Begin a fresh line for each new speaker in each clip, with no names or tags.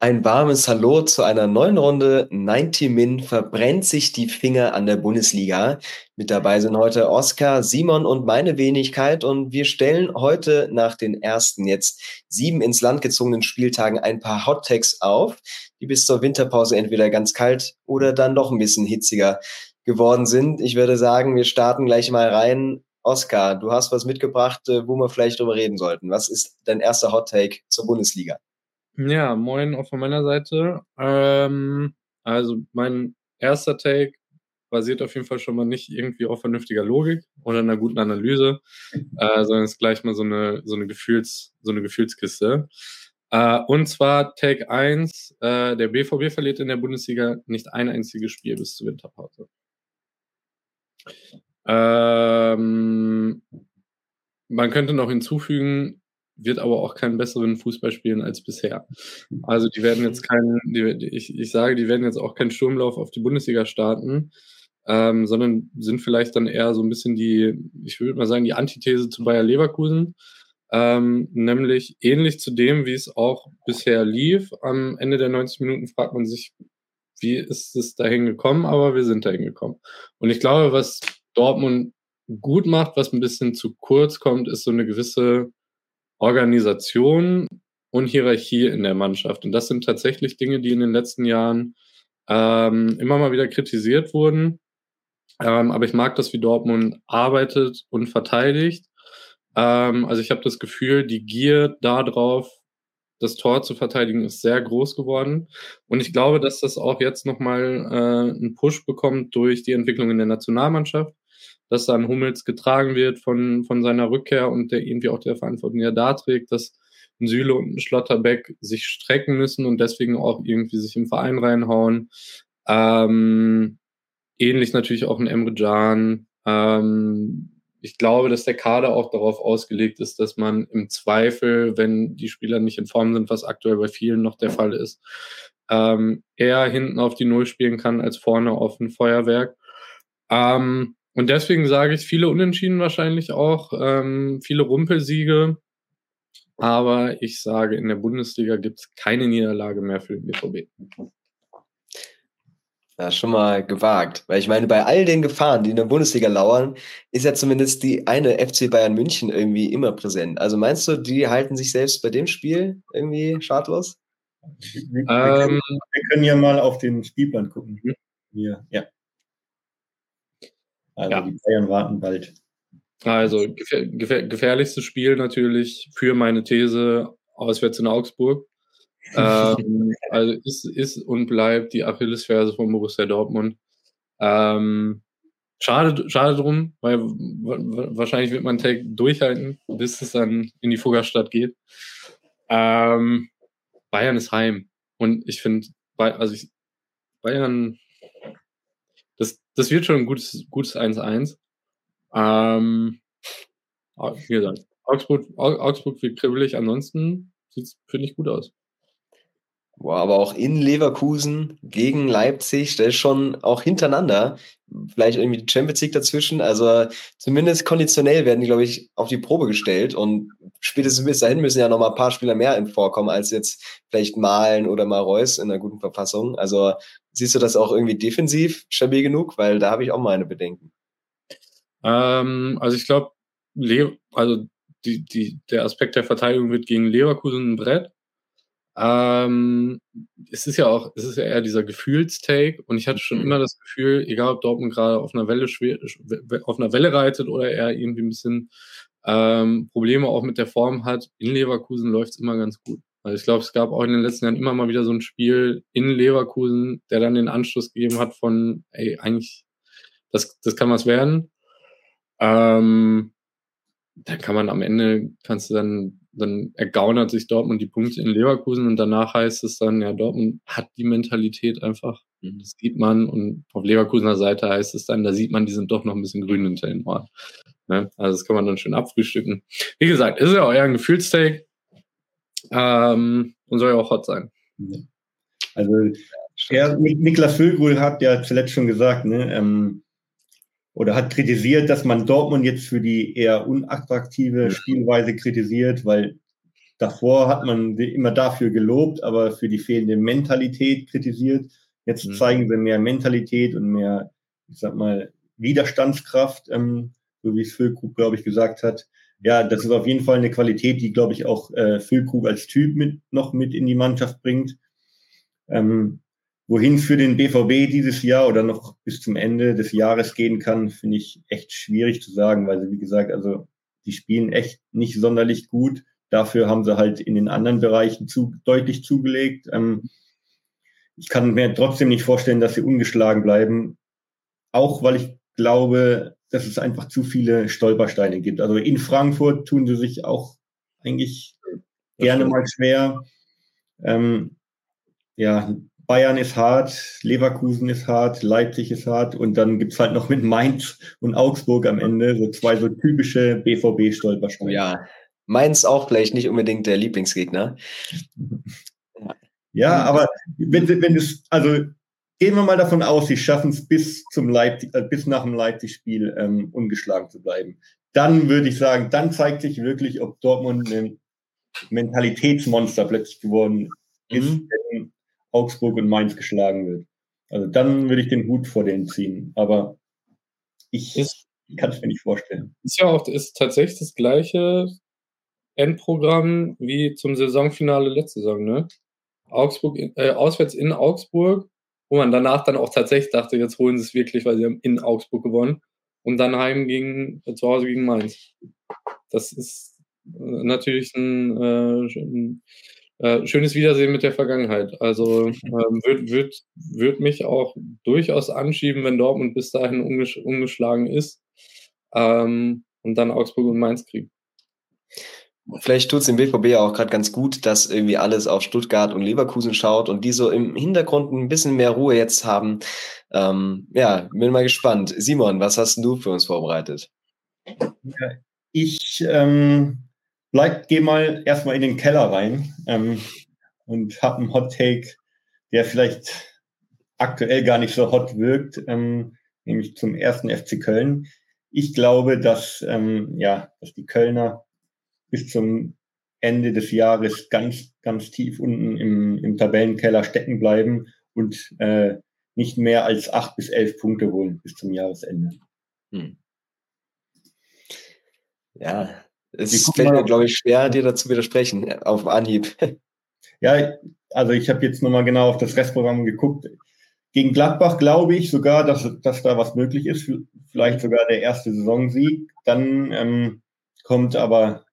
Ein warmes Hallo zu einer neuen Runde 90 Min verbrennt sich die Finger an der Bundesliga. Mit dabei sind heute Oskar, Simon und meine Wenigkeit und wir stellen heute nach den ersten jetzt sieben ins Land gezogenen Spieltagen ein paar Hot Takes auf, die bis zur Winterpause entweder ganz kalt oder dann doch ein bisschen hitziger geworden sind. Ich würde sagen, wir starten gleich mal rein. Oskar, du hast was mitgebracht, äh, wo wir vielleicht drüber reden sollten. Was ist dein erster Hot Take zur Bundesliga?
Ja, moin auch von meiner Seite. Ähm, also mein erster Take basiert auf jeden Fall schon mal nicht irgendwie auf vernünftiger Logik oder einer guten Analyse, äh, sondern ist gleich mal so eine, so eine Gefühls, so eine Gefühlskiste. Äh, und zwar Take 1, äh, der BVB verliert in der Bundesliga nicht ein einziges Spiel bis zur Winterpause. Ähm, man könnte noch hinzufügen, wird aber auch keinen besseren Fußball spielen als bisher. Also die werden jetzt keinen, die, ich, ich sage, die werden jetzt auch keinen Sturmlauf auf die Bundesliga starten, ähm, sondern sind vielleicht dann eher so ein bisschen die, ich würde mal sagen, die Antithese zu Bayer Leverkusen. Ähm, nämlich ähnlich zu dem, wie es auch bisher lief. Am Ende der 90 Minuten fragt man sich, wie ist es dahin gekommen, aber wir sind dahin gekommen. Und ich glaube, was Dortmund gut macht, was ein bisschen zu kurz kommt, ist so eine gewisse Organisation und Hierarchie in der Mannschaft. Und das sind tatsächlich Dinge, die in den letzten Jahren ähm, immer mal wieder kritisiert wurden. Ähm, aber ich mag das, wie Dortmund arbeitet und verteidigt. Ähm, also ich habe das Gefühl, die Gier darauf, das Tor zu verteidigen, ist sehr groß geworden. Und ich glaube, dass das auch jetzt nochmal äh, einen Push bekommt durch die Entwicklung in der Nationalmannschaft dass dann Hummels getragen wird von, von seiner Rückkehr und der irgendwie auch der Verantwortung ja da trägt, dass ein Süle und ein Schlotterbeck sich strecken müssen und deswegen auch irgendwie sich im Verein reinhauen. Ähm, ähnlich natürlich auch ein Emre Can. Ähm, ich glaube, dass der Kader auch darauf ausgelegt ist, dass man im Zweifel, wenn die Spieler nicht in Form sind, was aktuell bei vielen noch der Fall ist, ähm, eher hinten auf die Null spielen kann als vorne auf ein Feuerwerk. Ähm, und deswegen sage ich viele Unentschieden wahrscheinlich auch, ähm, viele Rumpelsiege. Aber ich sage, in der Bundesliga gibt es keine Niederlage mehr für den BVB.
Ja, schon mal gewagt. Weil ich meine, bei all den Gefahren, die in der Bundesliga lauern, ist ja zumindest die eine FC Bayern München irgendwie immer präsent. Also meinst du, die halten sich selbst bei dem Spiel irgendwie schadlos?
Wir, wir, ähm, können, wir können, ja mal auf den Spielplan gucken. Hier, ja. Also ja. die Bayern warten bald.
Also gefähr gefähr gefährlichstes Spiel natürlich für meine These auswärts in Augsburg. ähm, also ist, ist und bleibt die Achillesferse von Borussia Dortmund. Ähm, schade, schade drum, weil wahrscheinlich wird man Take durchhalten, bis es dann in die Fuggerstadt geht. Ähm, Bayern ist heim. Und ich finde, also ich, Bayern das, wird schon ein gutes, gutes 1-1. Ähm, wie gesagt, Augsburg, Augsburg wird kribbelig, ansonsten sieht es, finde ich, gut aus.
Boah, aber auch in Leverkusen gegen Leipzig, der ist schon auch hintereinander. Vielleicht irgendwie die Champions League dazwischen. Also zumindest konditionell werden die, glaube ich, auf die Probe gestellt. Und spätestens bis dahin müssen ja noch mal ein paar Spieler mehr in vorkommen, als jetzt vielleicht Malen oder Mareus in einer guten Verfassung. Also siehst du das auch irgendwie defensiv stabil genug? Weil da habe ich auch meine Bedenken.
Ähm, also ich glaube, also die, die, der Aspekt der Verteidigung wird gegen Leverkusen ein Brett. Ähm, es ist ja auch, es ist ja eher dieser Gefühlstake und ich hatte schon mhm. immer das Gefühl, egal ob Dortmund gerade auf einer Welle schwer, auf einer Welle reitet oder er irgendwie ein bisschen ähm, Probleme auch mit der Form hat, in Leverkusen läuft es immer ganz gut. Also ich glaube, es gab auch in den letzten Jahren immer mal wieder so ein Spiel in Leverkusen, der dann den Anschluss gegeben hat von, ey, eigentlich, das, das kann was werden. Ähm, dann kann man am Ende, kannst du dann dann ergaunert sich Dortmund die Punkte in Leverkusen und danach heißt es dann, ja, Dortmund hat die Mentalität einfach. Mhm. Das sieht man und auf Leverkusener Seite heißt es dann, da sieht man, die sind doch noch ein bisschen grün hinter den Ohren. Ne? Also das kann man dann schön abfrühstücken. Wie gesagt, ist ja euer Gefühlstake ähm, und soll ja auch hot sein.
Also ja, Niklas Füllgrul hat ja zuletzt schon gesagt, ne, ähm, oder hat kritisiert, dass man Dortmund jetzt für die eher unattraktive Spielweise kritisiert, weil davor hat man sie immer dafür gelobt, aber für die fehlende Mentalität kritisiert. Jetzt mhm. zeigen sie mehr Mentalität und mehr, ich sag mal, Widerstandskraft, ähm, so wie es Füllkrug, glaube ich, gesagt hat. Ja, das ist auf jeden Fall eine Qualität, die, glaube ich, auch äh, Füllkrug als Typ mit, noch mit in die Mannschaft bringt. Ähm, wohin für den BVB dieses Jahr oder noch bis zum Ende des Jahres gehen kann, finde ich echt schwierig zu sagen, weil sie, wie gesagt, also die spielen echt nicht sonderlich gut. Dafür haben sie halt in den anderen Bereichen zu, deutlich zugelegt. Ähm, ich kann mir trotzdem nicht vorstellen, dass sie ungeschlagen bleiben. Auch weil ich glaube, dass es einfach zu viele Stolpersteine gibt. Also in Frankfurt tun sie sich auch eigentlich gerne mal schwer. Ähm, ja, Bayern ist hart, Leverkusen ist hart, Leipzig ist hart und dann gibt's halt noch mit Mainz und Augsburg am Ende so zwei so typische BVB-Stolpersteine.
Ja, Mainz auch vielleicht nicht unbedingt der Lieblingsgegner.
Ja, aber wenn, wenn es, also gehen wir mal davon aus, sie schaffen es bis zum Leipzig, äh, bis nach dem Leipzig-Spiel ähm, ungeschlagen zu bleiben. Dann würde ich sagen, dann zeigt sich wirklich, ob Dortmund ein Mentalitätsmonster plötzlich geworden ist, mhm. Augsburg und Mainz geschlagen wird. Also dann würde ich den Hut vor denen ziehen. Aber ich kann es mir nicht vorstellen.
Ist ja auch ist tatsächlich das gleiche Endprogramm wie zum Saisonfinale letzte Saison, ne? Augsburg, äh, auswärts in Augsburg, wo man danach dann auch tatsächlich dachte, jetzt holen sie es wirklich, weil sie haben in Augsburg gewonnen und dann heim gegen, äh, zu Hause gegen Mainz. Das ist äh, natürlich ein, äh, ein äh, schönes Wiedersehen mit der Vergangenheit. Also ähm, wird, wird, wird mich auch durchaus anschieben, wenn Dortmund bis dahin ungesch ungeschlagen ist ähm, und dann Augsburg und Mainz kriegen.
Vielleicht tut es dem BVB ja auch gerade ganz gut, dass irgendwie alles auf Stuttgart und Leverkusen schaut und die so im Hintergrund ein bisschen mehr Ruhe jetzt haben. Ähm, ja, bin mal gespannt. Simon, was hast du für uns vorbereitet?
Ja, ich ähm, bleib, geh mal erstmal in den Keller rein ähm, und habe einen Hot Take, der vielleicht aktuell gar nicht so hot wirkt, ähm, nämlich zum ersten FC Köln. Ich glaube, dass, ähm, ja, dass die Kölner bis zum Ende des Jahres ganz, ganz tief unten im, im Tabellenkeller stecken bleiben und äh, nicht mehr als acht bis elf Punkte holen bis zum Jahresende. Hm.
Ja, es fällt mir, glaube ich, schwer, dir dazu widersprechen, auf Anhieb.
Ja, also ich habe jetzt nochmal genau auf das Restprogramm geguckt. Gegen Gladbach glaube ich sogar, dass, dass da was möglich ist, vielleicht sogar der erste Saisonsieg. Dann ähm, kommt aber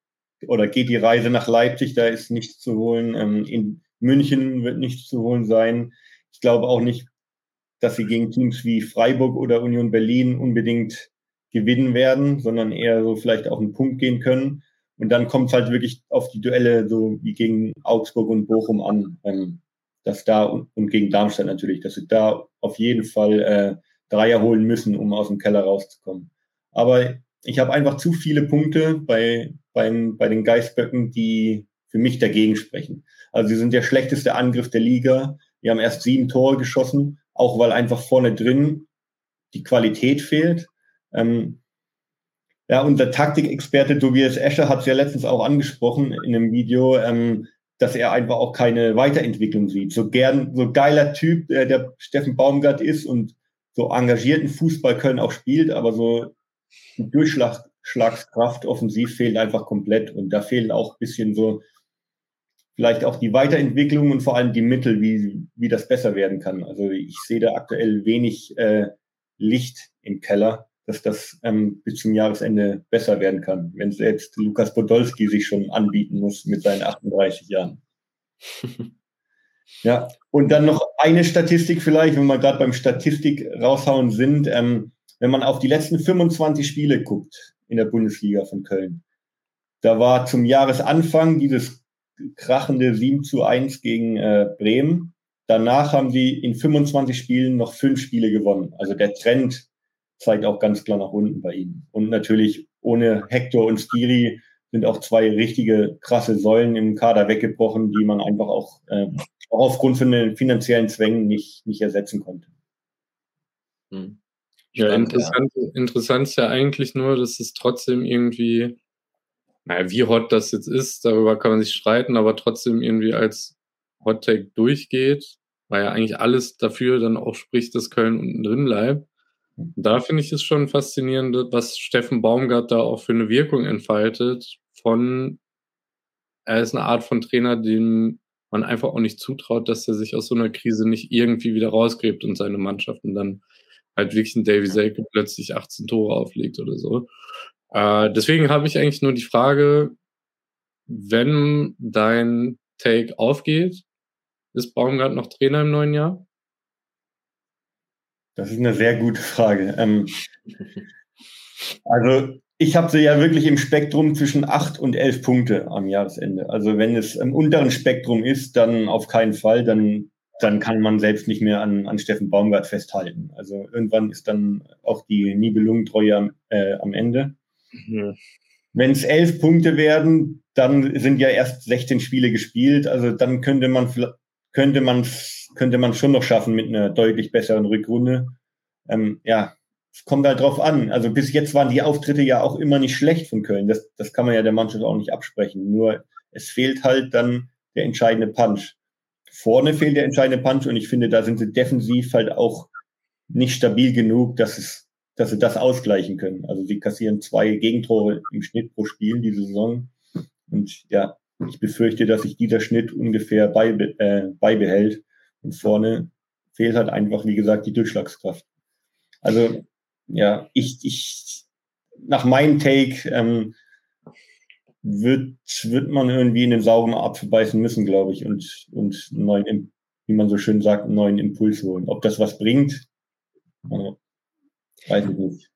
oder geht die Reise nach Leipzig, da ist nichts zu holen. Ähm, in München wird nichts zu holen sein. Ich glaube auch nicht, dass sie gegen Teams wie Freiburg oder Union Berlin unbedingt gewinnen werden, sondern eher so vielleicht auch einen Punkt gehen können. Und dann kommt es halt wirklich auf die Duelle, so wie gegen Augsburg und Bochum an, ähm, dass da und, und, gegen Darmstadt natürlich, dass sie da auf jeden Fall äh, Dreier holen müssen, um aus dem Keller rauszukommen. Aber ich habe einfach zu viele Punkte bei, beim, bei den Geistböcken, die für mich dagegen sprechen. Also sie sind der schlechteste Angriff der Liga. Wir haben erst sieben Tore geschossen, auch weil einfach vorne drin die Qualität fehlt. Ähm, ja, unser Taktikexperte Tobias Escher hat es ja letztens auch angesprochen in einem Video, ähm, dass er einfach auch keine Weiterentwicklung sieht. So gern, so geiler Typ, äh, der Steffen Baumgart ist und so engagierten Fußball können auch spielt, aber so die Durchschlagskraft offensiv fehlt einfach komplett. Und da fehlen auch ein bisschen so vielleicht auch die Weiterentwicklung und vor allem die Mittel, wie, wie das besser werden kann. Also ich sehe da aktuell wenig äh, Licht im Keller dass das ähm, bis zum Jahresende besser werden kann, wenn selbst Lukas Podolski sich schon anbieten muss mit seinen 38 Jahren. ja, und dann noch eine Statistik vielleicht, wenn wir gerade beim Statistik raushauen sind, ähm, wenn man auf die letzten 25 Spiele guckt in der Bundesliga von Köln, da war zum Jahresanfang dieses krachende 7 zu 1 gegen äh, Bremen. Danach haben sie in 25 Spielen noch fünf Spiele gewonnen. Also der Trend zeigt auch ganz klar nach unten bei ihnen. Und natürlich ohne Hector und Skiri sind auch zwei richtige krasse Säulen im Kader weggebrochen, die man einfach auch, äh, auch aufgrund von den finanziellen Zwängen nicht, nicht ersetzen konnte.
Hm. Ja, interessant, interessant ist ja eigentlich nur, dass es trotzdem irgendwie naja, wie hot das jetzt ist, darüber kann man sich streiten, aber trotzdem irgendwie als Hot Take durchgeht, weil ja eigentlich alles dafür dann auch spricht, dass Köln unten drin bleibt. Da finde ich es schon faszinierend, was Steffen Baumgart da auch für eine Wirkung entfaltet von, er ist eine Art von Trainer, dem man einfach auch nicht zutraut, dass er sich aus so einer Krise nicht irgendwie wieder rausgräbt und seine Mannschaften dann halt wirklich ein Davy Selke plötzlich 18 Tore auflegt oder so. Äh, deswegen habe ich eigentlich nur die Frage, wenn dein Take aufgeht, ist Baumgart noch Trainer im neuen Jahr?
Das ist eine sehr gute Frage. Ähm, also ich habe sie ja wirklich im Spektrum zwischen acht und elf Punkte am Jahresende. Also wenn es im unteren Spektrum ist, dann auf keinen Fall, dann, dann kann man selbst nicht mehr an, an Steffen Baumgart festhalten. Also irgendwann ist dann auch die Nibelungentreue am, äh, am Ende. Mhm. Wenn es elf Punkte werden, dann sind ja erst 16 Spiele gespielt. Also dann könnte man könnte man könnte man schon noch schaffen mit einer deutlich besseren Rückrunde. Ähm, ja, es kommt halt drauf an. Also bis jetzt waren die Auftritte ja auch immer nicht schlecht von Köln. Das, das kann man ja der Mannschaft auch nicht absprechen. Nur es fehlt halt dann der entscheidende Punch. Vorne fehlt der entscheidende Punch und ich finde, da sind sie defensiv halt auch nicht stabil genug, dass es dass sie das ausgleichen können. Also sie kassieren zwei Gegentore im Schnitt pro Spiel diese Saison. Und ja, ich befürchte, dass sich dieser Schnitt ungefähr beibe äh, beibehält. Und vorne fehlt halt einfach, wie gesagt, die Durchschlagskraft. Also ja, ich, ich nach meinem Take ähm, wird, wird man irgendwie in den sauren Apfel beißen müssen, glaube ich, und, und neuen, wie man so schön sagt, einen neuen Impuls holen. Ob das was bringt, Weiß ich nicht.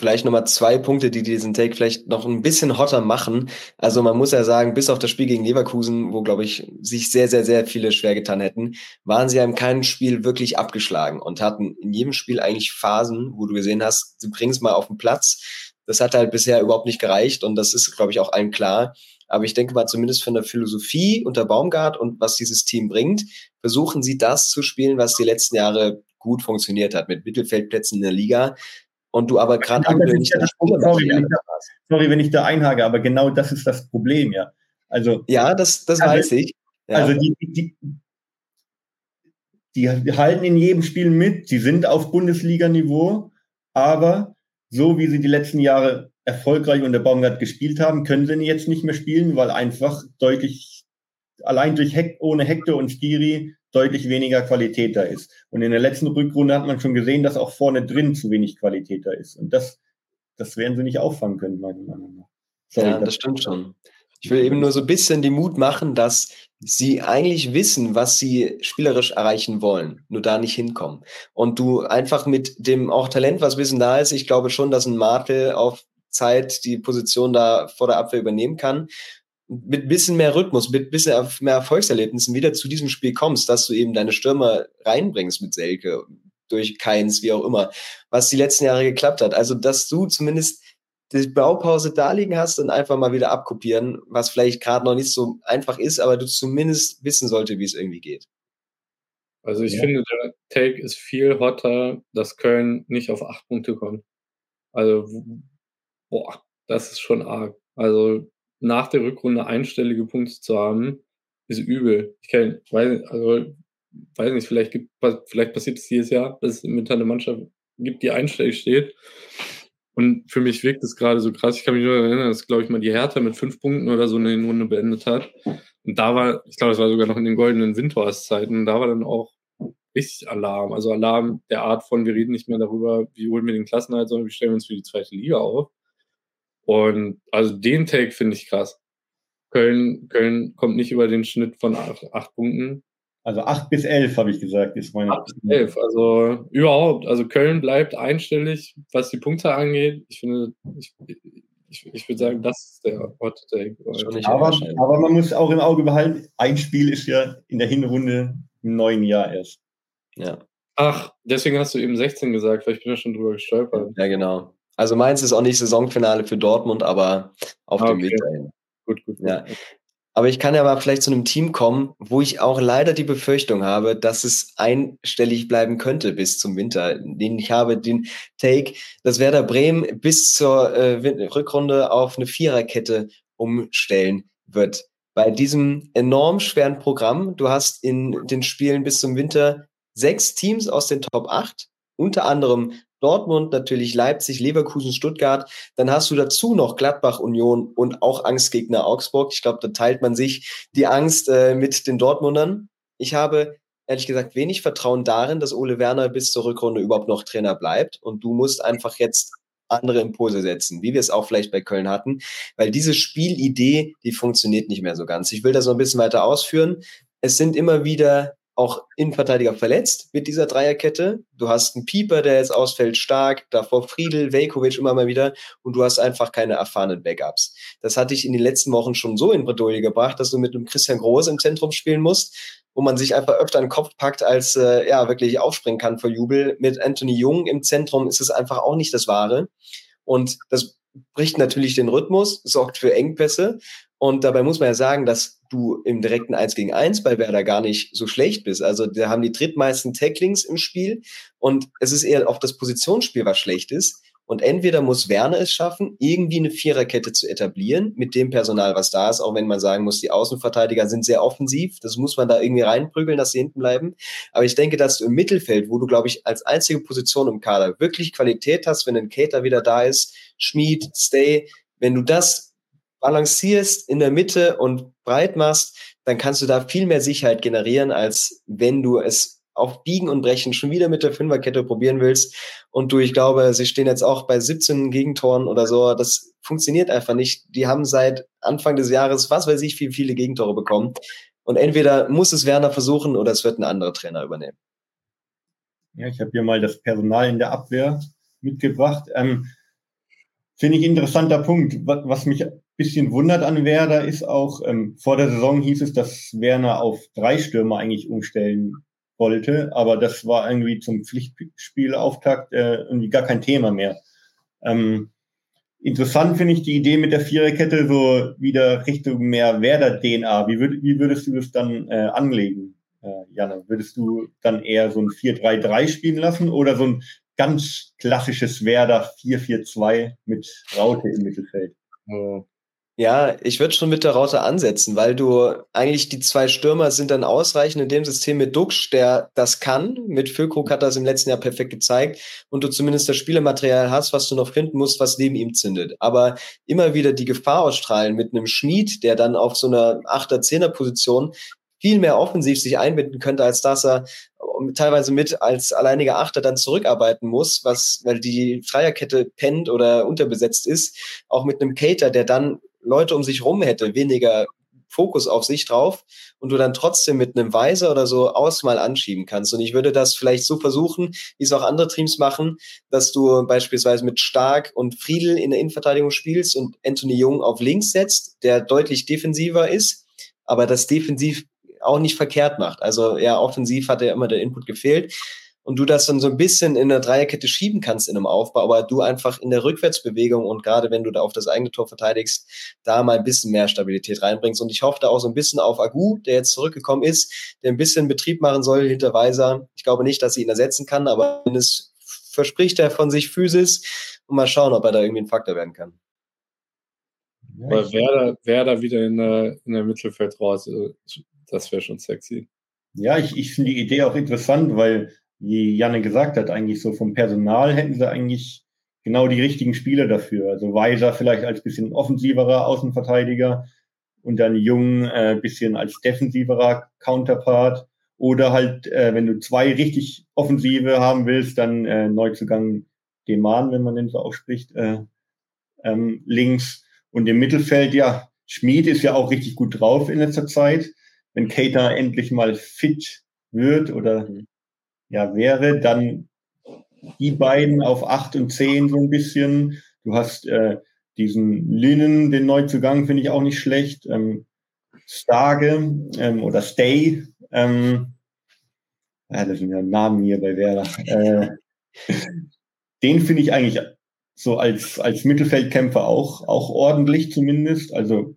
Vielleicht nochmal zwei Punkte, die diesen Take vielleicht noch ein bisschen hotter machen. Also man muss ja sagen, bis auf das Spiel gegen Leverkusen, wo, glaube ich, sich sehr, sehr, sehr viele schwer getan hätten, waren sie ja in keinem Spiel wirklich abgeschlagen und hatten in jedem Spiel eigentlich Phasen, wo du gesehen hast, sie bringen es mal auf den Platz. Das hat halt bisher überhaupt nicht gereicht und das ist, glaube ich, auch allen klar. Aber ich denke mal, zumindest von der Philosophie unter Baumgart und was dieses Team bringt, versuchen sie das zu spielen, was die letzten Jahre gut funktioniert hat mit Mittelfeldplätzen in der Liga. Und du aber gerade aktuell nicht
ja sorry, wenn da, sorry, wenn ich da einhage, aber genau das ist das Problem, ja. Also
ja, das, das also, weiß ich.
Ja. Also die, die, die halten in jedem Spiel mit, sie sind auf Bundesliga-Niveau, aber so wie sie die letzten Jahre erfolgreich unter Baumgart gespielt haben, können sie jetzt nicht mehr spielen, weil einfach deutlich allein durch Hek ohne Hector und Skiri deutlich weniger Qualität da ist. Und in der letzten Rückrunde hat man schon gesehen, dass auch vorne drin zu wenig Qualität da ist. Und das, das werden sie nicht auffangen können, meiner Meinung nach.
Sorry, ja, das, das stimmt schon. Ich will eben nur so ein bisschen den Mut machen, dass sie eigentlich wissen, was sie spielerisch erreichen wollen, nur da nicht hinkommen. Und du einfach mit dem auch Talent, was Wissen da ist, ich glaube schon, dass ein Martel auf Zeit die Position da vor der Abwehr übernehmen kann mit bisschen mehr Rhythmus, mit bisschen mehr Erfolgserlebnissen wieder zu diesem Spiel kommst, dass du eben deine Stürmer reinbringst mit Selke, durch Keins, wie auch immer, was die letzten Jahre geklappt hat. Also, dass du zumindest die Baupause da liegen hast und einfach mal wieder abkopieren, was vielleicht gerade noch nicht so einfach ist, aber du zumindest wissen sollte, wie es irgendwie geht.
Also ich ja. finde, der Take ist viel hotter, dass Köln nicht auf acht Punkte kommt. Also, boah, das ist schon arg. Also nach der Rückrunde einstellige Punkte zu haben, ist übel. Ich kann, weiß, also, weiß nicht, vielleicht, gibt, vielleicht passiert es dieses Jahr, dass es mit einer Mannschaft gibt, die einstellig steht. Und für mich wirkt es gerade so krass. Ich kann mich nur erinnern, dass, glaube ich, mal die Hertha mit fünf Punkten oder so eine Runde beendet hat. Und da war, ich glaube, es war sogar noch in den goldenen Windhorst-Zeiten, da war dann auch richtig Alarm. Also Alarm der Art von, wir reden nicht mehr darüber, wie holen wir den Klassenhalt, sondern wir stellen uns für die zweite Liga auf. Und also den Take finde ich krass. Köln, Köln kommt nicht über den Schnitt von acht, acht Punkten.
Also acht bis elf, habe ich gesagt, ist meine. Acht
bis elf, also überhaupt. Also Köln bleibt einstellig, was die Punkte angeht. Ich finde, ich, ich, ich würde sagen, das ist der Hot Take.
Aber, aber man muss auch im Auge behalten, ein Spiel ist ja in der Hinrunde im neuen Jahr erst.
Ja. Ach, deswegen hast du eben 16 gesagt, weil ich bin ja schon drüber gestolpert.
Ja, genau. Also meins ist auch nicht Saisonfinale für Dortmund, aber auf okay. dem Weg dahin. Gut, gut. Ja. Aber ich kann ja mal vielleicht zu einem Team kommen, wo ich auch leider die Befürchtung habe, dass es einstellig bleiben könnte bis zum Winter. Den ich habe den Take, dass Werder Bremen bis zur äh, Rückrunde auf eine Viererkette umstellen wird. Bei diesem enorm schweren Programm, du hast in den Spielen bis zum Winter sechs Teams aus den Top 8, unter anderem Dortmund, natürlich Leipzig, Leverkusen, Stuttgart. Dann hast du dazu noch Gladbach, Union und auch Angstgegner Augsburg. Ich glaube, da teilt man sich die Angst äh, mit den Dortmundern. Ich habe ehrlich gesagt wenig Vertrauen darin, dass Ole Werner bis zur Rückrunde überhaupt noch Trainer bleibt. Und du musst einfach jetzt andere Impulse setzen, wie wir es auch vielleicht bei Köln hatten, weil diese Spielidee, die funktioniert nicht mehr so ganz. Ich will das noch ein bisschen weiter ausführen. Es sind immer wieder auch Innenverteidiger verletzt mit dieser Dreierkette. Du hast einen Pieper, der jetzt ausfällt, stark, davor Friedel, Velkovic immer mal wieder und du hast einfach keine erfahrenen Backups. Das hatte ich in den letzten Wochen schon so in Bredouille gebracht, dass du mit einem Christian Groß im Zentrum spielen musst, wo man sich einfach öfter in den Kopf packt, als äh, ja wirklich aufspringen kann vor Jubel. Mit Anthony Jung im Zentrum ist es einfach auch nicht das Wahre. Und das bricht natürlich den Rhythmus, sorgt für Engpässe. Und dabei muss man ja sagen, dass du im direkten 1 gegen 1 bei Werder gar nicht so schlecht bist. Also da haben die drittmeisten Tacklings im Spiel und es ist eher auch das Positionsspiel, was schlecht ist. Und entweder muss Werner es schaffen, irgendwie eine Viererkette zu etablieren mit dem Personal, was da ist, auch wenn man sagen muss, die Außenverteidiger sind sehr offensiv. Das muss man da irgendwie reinprügeln, dass sie hinten bleiben. Aber ich denke, dass du im Mittelfeld, wo du, glaube ich, als einzige Position im Kader wirklich Qualität hast, wenn ein Cater wieder da ist, Schmied, Stay, wenn du das balancierst in der Mitte und breit machst, dann kannst du da viel mehr Sicherheit generieren, als wenn du es auf Biegen und Brechen schon wieder mit der Fünferkette probieren willst. Und du, ich glaube, sie stehen jetzt auch bei 17 Gegentoren oder so. Das funktioniert einfach nicht. Die haben seit Anfang des Jahres, was weiß ich, wie viele Gegentore bekommen. Und entweder muss es Werner versuchen oder es wird ein anderer Trainer übernehmen.
Ja, ich habe hier mal das Personal in der Abwehr mitgebracht. Ähm, Finde ich interessanter Punkt. Was mich bisschen wundert an Werder ist auch, ähm, vor der Saison hieß es, dass Werner auf drei Stürmer eigentlich umstellen wollte, aber das war irgendwie zum Pflichtspielauftakt äh, irgendwie gar kein Thema mehr. Ähm, interessant finde ich die Idee mit der Viererkette so wieder Richtung mehr Werder-DNA. Wie, würd, wie würdest du das dann äh, anlegen, äh, Janne? Würdest du dann eher so ein 4-3-3 spielen lassen oder so ein ganz klassisches Werder 4-4-2 mit Raute im Mittelfeld?
Ja, ich würde schon mit der Raute ansetzen, weil du eigentlich die zwei Stürmer sind dann ausreichend in dem System mit Duxch, der das kann. Mit Füllkrug hat das im letzten Jahr perfekt gezeigt und du zumindest das Spielematerial hast, was du noch finden musst, was neben ihm zündet. Aber immer wieder die Gefahr ausstrahlen mit einem Schmied, der dann auf so einer Achter-Zehner-Position viel mehr offensiv sich einbinden könnte, als dass er teilweise mit als alleiniger Achter dann zurückarbeiten muss, was, weil die Dreierkette pennt oder unterbesetzt ist, auch mit einem Cater, der dann Leute um sich rum hätte, weniger Fokus auf sich drauf und du dann trotzdem mit einem Weiser oder so aus mal anschieben kannst. Und ich würde das vielleicht so versuchen, wie es auch andere Teams machen, dass du beispielsweise mit Stark und Friedel in der Innenverteidigung spielst und Anthony Jung auf links setzt, der deutlich defensiver ist, aber das defensiv auch nicht verkehrt macht. Also ja, offensiv hat ja immer der Input gefehlt und du das dann so ein bisschen in der Dreierkette schieben kannst in einem Aufbau, aber du einfach in der Rückwärtsbewegung und gerade wenn du da auf das eigene Tor verteidigst, da mal ein bisschen mehr Stabilität reinbringst. Und ich hoffe da auch so ein bisschen auf Agu, der jetzt zurückgekommen ist, der ein bisschen Betrieb machen soll hinter Weiser. Ich glaube nicht, dass sie ihn ersetzen kann, aber zumindest verspricht er von sich Physis und mal schauen, ob er da irgendwie ein Faktor werden kann.
Weil wer da, da wieder in der, in der Mittelfeld raus, das wäre schon sexy.
Ja, ich, ich finde die Idee auch interessant, weil wie Janne gesagt hat, eigentlich so vom Personal hätten sie eigentlich genau die richtigen Spieler dafür. Also Weiser vielleicht als bisschen offensiverer Außenverteidiger und dann Jung äh, bisschen als defensiverer Counterpart. Oder halt, äh, wenn du zwei richtig Offensive haben willst, dann äh, Neuzugang Deman, wenn man den so ausspricht, äh, ähm, links. Und im Mittelfeld, ja, Schmied ist ja auch richtig gut drauf in letzter Zeit. Wenn Cater endlich mal fit wird oder mhm ja, wäre dann die beiden auf acht und zehn so ein bisschen. Du hast äh, diesen Linnen, den Neuzugang, finde ich auch nicht schlecht. Ähm, Stage ähm, oder Stay. Ähm, ja, das sind ja Namen hier bei Werder. Äh, den finde ich eigentlich so als, als Mittelfeldkämpfer auch, auch ordentlich zumindest. Also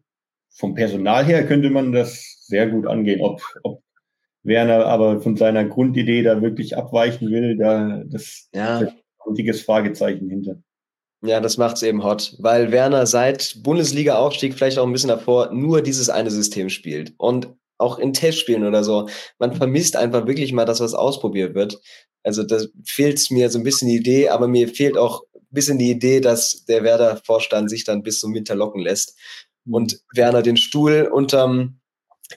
vom Personal her könnte man das sehr gut angehen. Ob, ob Werner aber von seiner Grundidee da wirklich abweichen will, da das ja. ist ein wichtiges Fragezeichen hinter.
Ja, das macht es eben hot, weil Werner seit Bundesliga-Aufstieg vielleicht auch ein bisschen davor nur dieses eine System spielt. Und auch in Testspielen oder so, man vermisst einfach wirklich mal, dass was ausprobiert wird. Also da fehlt mir so ein bisschen die Idee, aber mir fehlt auch ein bisschen die Idee, dass der Werder-Vorstand sich dann bis zum Winter locken lässt und Werner den Stuhl unterm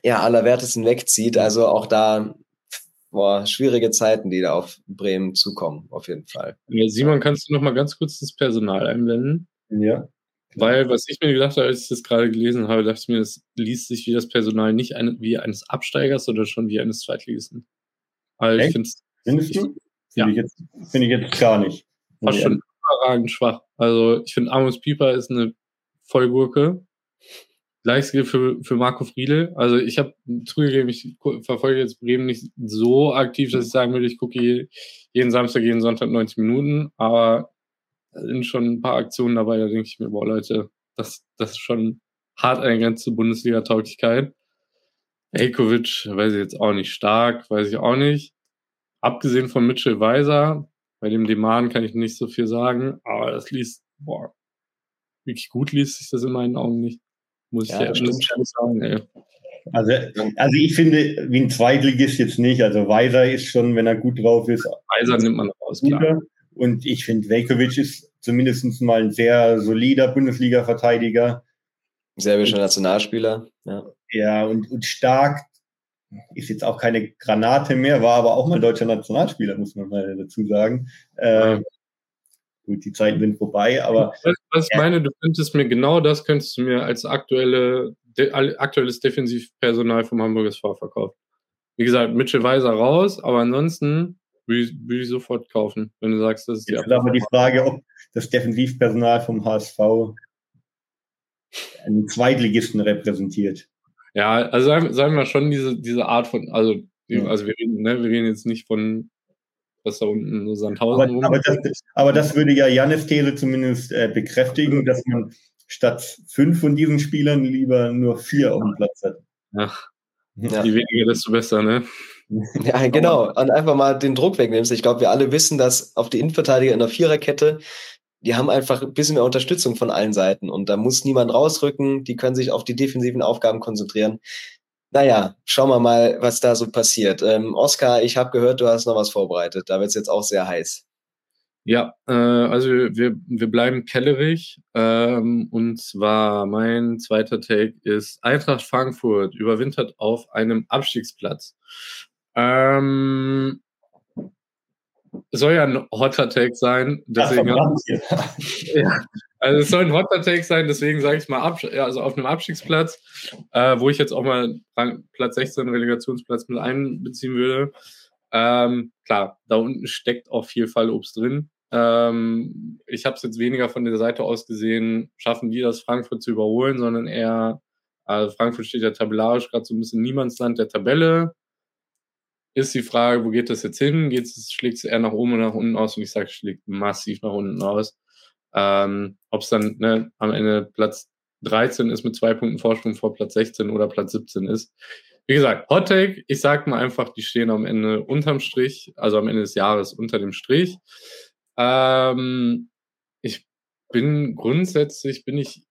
ja, Allerwertesten wegzieht. Also auch da boah, schwierige Zeiten, die da auf Bremen zukommen, auf jeden Fall.
Ja, Simon, kannst du noch mal ganz kurz das Personal einblenden?
Ja.
Weil, was ich mir gedacht habe, als ich das gerade gelesen habe, dachte ich mir, das liest sich wie das Personal nicht ein, wie eines Absteigers, sondern schon wie eines Zweitligisten.
Also ich finde Findest du? Finde ja. ich, jetzt, find ich jetzt gar nicht.
Fast schon überragend schwach. Also ich finde, Amos Pieper ist eine Vollgurke. Gleiches gilt für, für Marco Friedel. Also ich habe zugegeben, ich verfolge jetzt Bremen nicht so aktiv, dass ich sagen würde, ich gucke jeden Samstag, jeden Sonntag 90 Minuten, aber da sind schon ein paar Aktionen dabei, da denke ich mir, boah Leute, das, das ist schon hart eine Grenze Bundesliga-Tauglichkeit. Ejkovic weiß ich jetzt auch nicht stark, weiß ich auch nicht. Abgesehen von Mitchell Weiser, bei dem Demand kann ich nicht so viel sagen, aber das liest, boah, wirklich gut liest sich das in meinen Augen nicht. Muss ja, ich ja sagen, ey.
Also, also ich finde, wie ein Zweitligist jetzt nicht. Also Weiser ist schon, wenn er gut drauf ist.
Weiser nimmt man raus, klar.
Und ich finde, Velkovic ist zumindest mal ein sehr solider Bundesliga-Verteidiger.
Serbischer Nationalspieler, ja.
Ja, und, und stark ist jetzt auch keine Granate mehr, war aber auch mal deutscher Nationalspieler, muss man mal dazu sagen. Äh, gut, die Zeiten sind vorbei, aber.
Was, ich meine, du könntest mir genau das könntest du mir als aktuelle, de, aktuelles Defensivpersonal vom Hamburger SV verkaufen. Wie gesagt, Mitchell Weiser raus, aber ansonsten würde ich, würde ich sofort kaufen, wenn du sagst, das ist
die Jetzt aber die Frage, ob das Defensivpersonal vom HSV einen Zweitligisten repräsentiert.
Ja, also sagen, sagen wir schon diese, diese Art von, also, ja. also wir, reden, ne, wir reden jetzt nicht von was da unten so Sandhausen
aber, aber, das, aber das würde ja Janis These zumindest äh, bekräftigen, dass man statt fünf von diesen Spielern lieber nur vier auf dem Platz hat.
Ach, ja. Je weniger, desto besser, ne?
Ja, genau. Und einfach mal den Druck wegnimmst. Ich glaube, wir alle wissen, dass auf die Innenverteidiger in der Viererkette, die haben einfach ein bisschen mehr Unterstützung von allen Seiten. Und da muss niemand rausrücken. Die können sich auf die defensiven Aufgaben konzentrieren. Naja, schauen wir mal, was da so passiert. Ähm, Oskar, ich habe gehört, du hast noch was vorbereitet. Da wird es jetzt auch sehr heiß.
Ja, äh, also wir, wir bleiben kellerig. Ähm, und zwar mein zweiter Take ist Eintracht Frankfurt überwintert auf einem Abstiegsplatz. Ähm, soll ja ein Hotter Take sein. Deswegen, ja, also es soll ein Hotter Take sein, deswegen sage ich mal, also auf einem Abstiegsplatz, äh, wo ich jetzt auch mal Platz 16 Relegationsplatz mit einbeziehen würde. Ähm, klar, da unten steckt auch viel Fallobst drin. Ähm, ich habe es jetzt weniger von der Seite aus gesehen, schaffen die das Frankfurt zu überholen, sondern eher, also Frankfurt steht ja tabellarisch gerade so ein bisschen Niemandsland der Tabelle ist die Frage, wo geht das jetzt hin? Geht's, schlägt es eher nach oben oder nach unten aus? Und ich sage, schlägt massiv nach unten aus. Ähm, Ob es dann ne, am Ende Platz 13 ist mit zwei Punkten Vorsprung vor Platz 16 oder Platz 17 ist. Wie gesagt, Hot Take, ich sag mal einfach, die stehen am Ende unterm Strich, also am Ende des Jahres unter dem Strich. Ähm, ich bin grundsätzlich, bin ich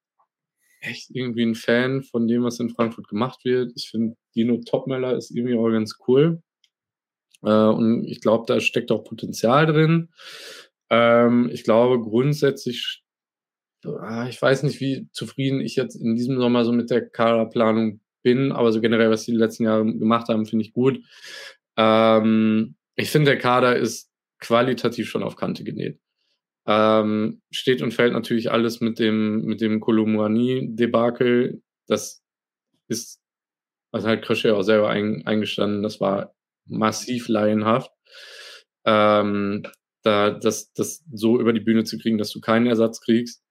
echt irgendwie ein Fan von dem, was in Frankfurt gemacht wird. Ich finde, Dino Topmeller ist irgendwie auch ganz cool. Äh, und ich glaube, da steckt auch Potenzial drin. Ähm, ich glaube grundsätzlich, ah, ich weiß nicht, wie zufrieden ich jetzt in diesem Sommer so mit der Kaderplanung bin, aber so generell, was die letzten Jahre gemacht haben, finde ich gut. Ähm, ich finde, der Kader ist qualitativ schon auf Kante genäht. Ähm, steht und fällt natürlich alles mit dem, mit dem Kolomouani-Debakel. Das ist, also hat Krösche auch selber ein, eingestanden, das war massiv laienhaft. Ähm, da, das, das so über die Bühne zu kriegen, dass du keinen Ersatz kriegst.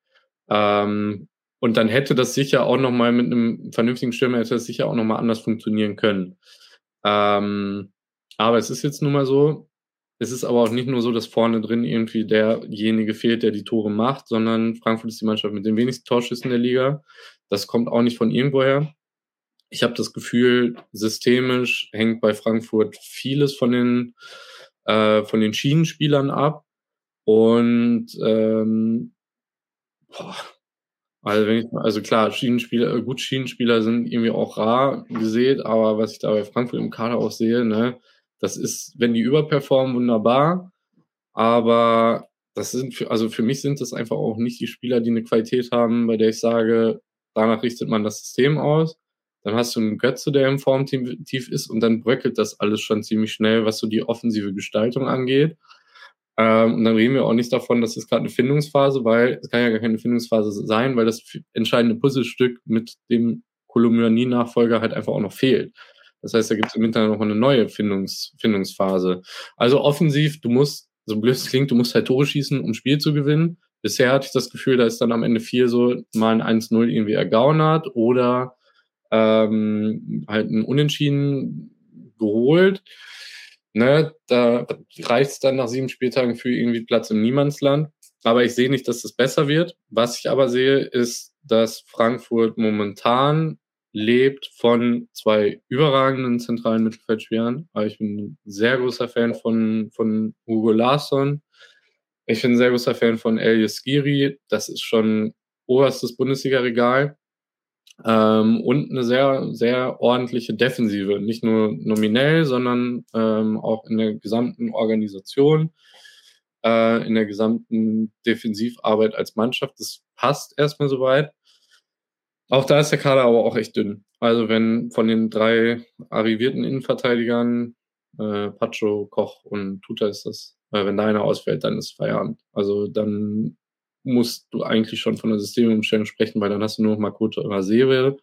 Ähm, und dann hätte das sicher auch nochmal mit einem vernünftigen Stürmer hätte das sicher auch nochmal anders funktionieren können. Ähm, aber es ist jetzt nun mal so. Es ist aber auch nicht nur so, dass vorne drin irgendwie derjenige fehlt, der die Tore macht, sondern Frankfurt ist die Mannschaft mit den wenigsten Torschüssen der Liga. Das kommt auch nicht von irgendwoher ich habe das Gefühl, systemisch hängt bei Frankfurt vieles von den, äh, von den Schienenspielern ab. Und ähm, Boah. Also, wenn ich, also klar, Schienenspieler, äh, gut, Schienenspieler sind irgendwie auch rar gesehen, aber was ich da bei Frankfurt im Kader auch sehe, ne, das ist, wenn die überperformen, wunderbar. Aber das sind für, also für mich sind das einfach auch nicht die Spieler, die eine Qualität haben, bei der ich sage, danach richtet man das System aus. Dann hast du einen Götze, der im Formtief ist und dann bröckelt das alles schon ziemlich schnell, was so die offensive Gestaltung angeht. Ähm, und dann reden wir auch nicht davon, dass es gerade eine Findungsphase, weil es kann ja gar keine Findungsphase sein, weil das entscheidende Puzzlestück mit dem Kolumnianie-Nachfolger halt einfach auch noch fehlt. Das heißt, da gibt es im Winter noch eine neue Findungs Findungsphase. Also offensiv, du musst, so blöd es klingt, du musst halt Tore schießen, um Spiel zu gewinnen. Bisher hatte ich das Gefühl, da ist dann am Ende vier so mal ein 1-0 irgendwie ergaunert oder ähm, halt ein Unentschieden geholt. Ne, da reicht es dann nach sieben Spieltagen für irgendwie Platz im Niemandsland. Aber ich sehe nicht, dass es besser wird. Was ich aber sehe, ist, dass Frankfurt momentan lebt von zwei überragenden zentralen Mittelfeldspielern. Ich bin ein sehr großer Fan von, von Hugo Larsson. Ich bin ein sehr großer Fan von Elias Giri. Das ist schon oberstes Bundesliga-Regal. Ähm, und eine sehr, sehr ordentliche Defensive. Nicht nur nominell, sondern ähm, auch in der gesamten Organisation, äh, in der gesamten Defensivarbeit als Mannschaft. Das passt erstmal soweit. Auch da ist der Kader aber auch echt dünn. Also wenn von den drei arrivierten Innenverteidigern, äh, Pacho, Koch und Tuta ist das, äh, wenn da einer ausfällt, dann ist Feierabend. Also dann musst du eigentlich schon von der Systemumstellung sprechen, weil dann hast du nur noch Makoto oder Sewe.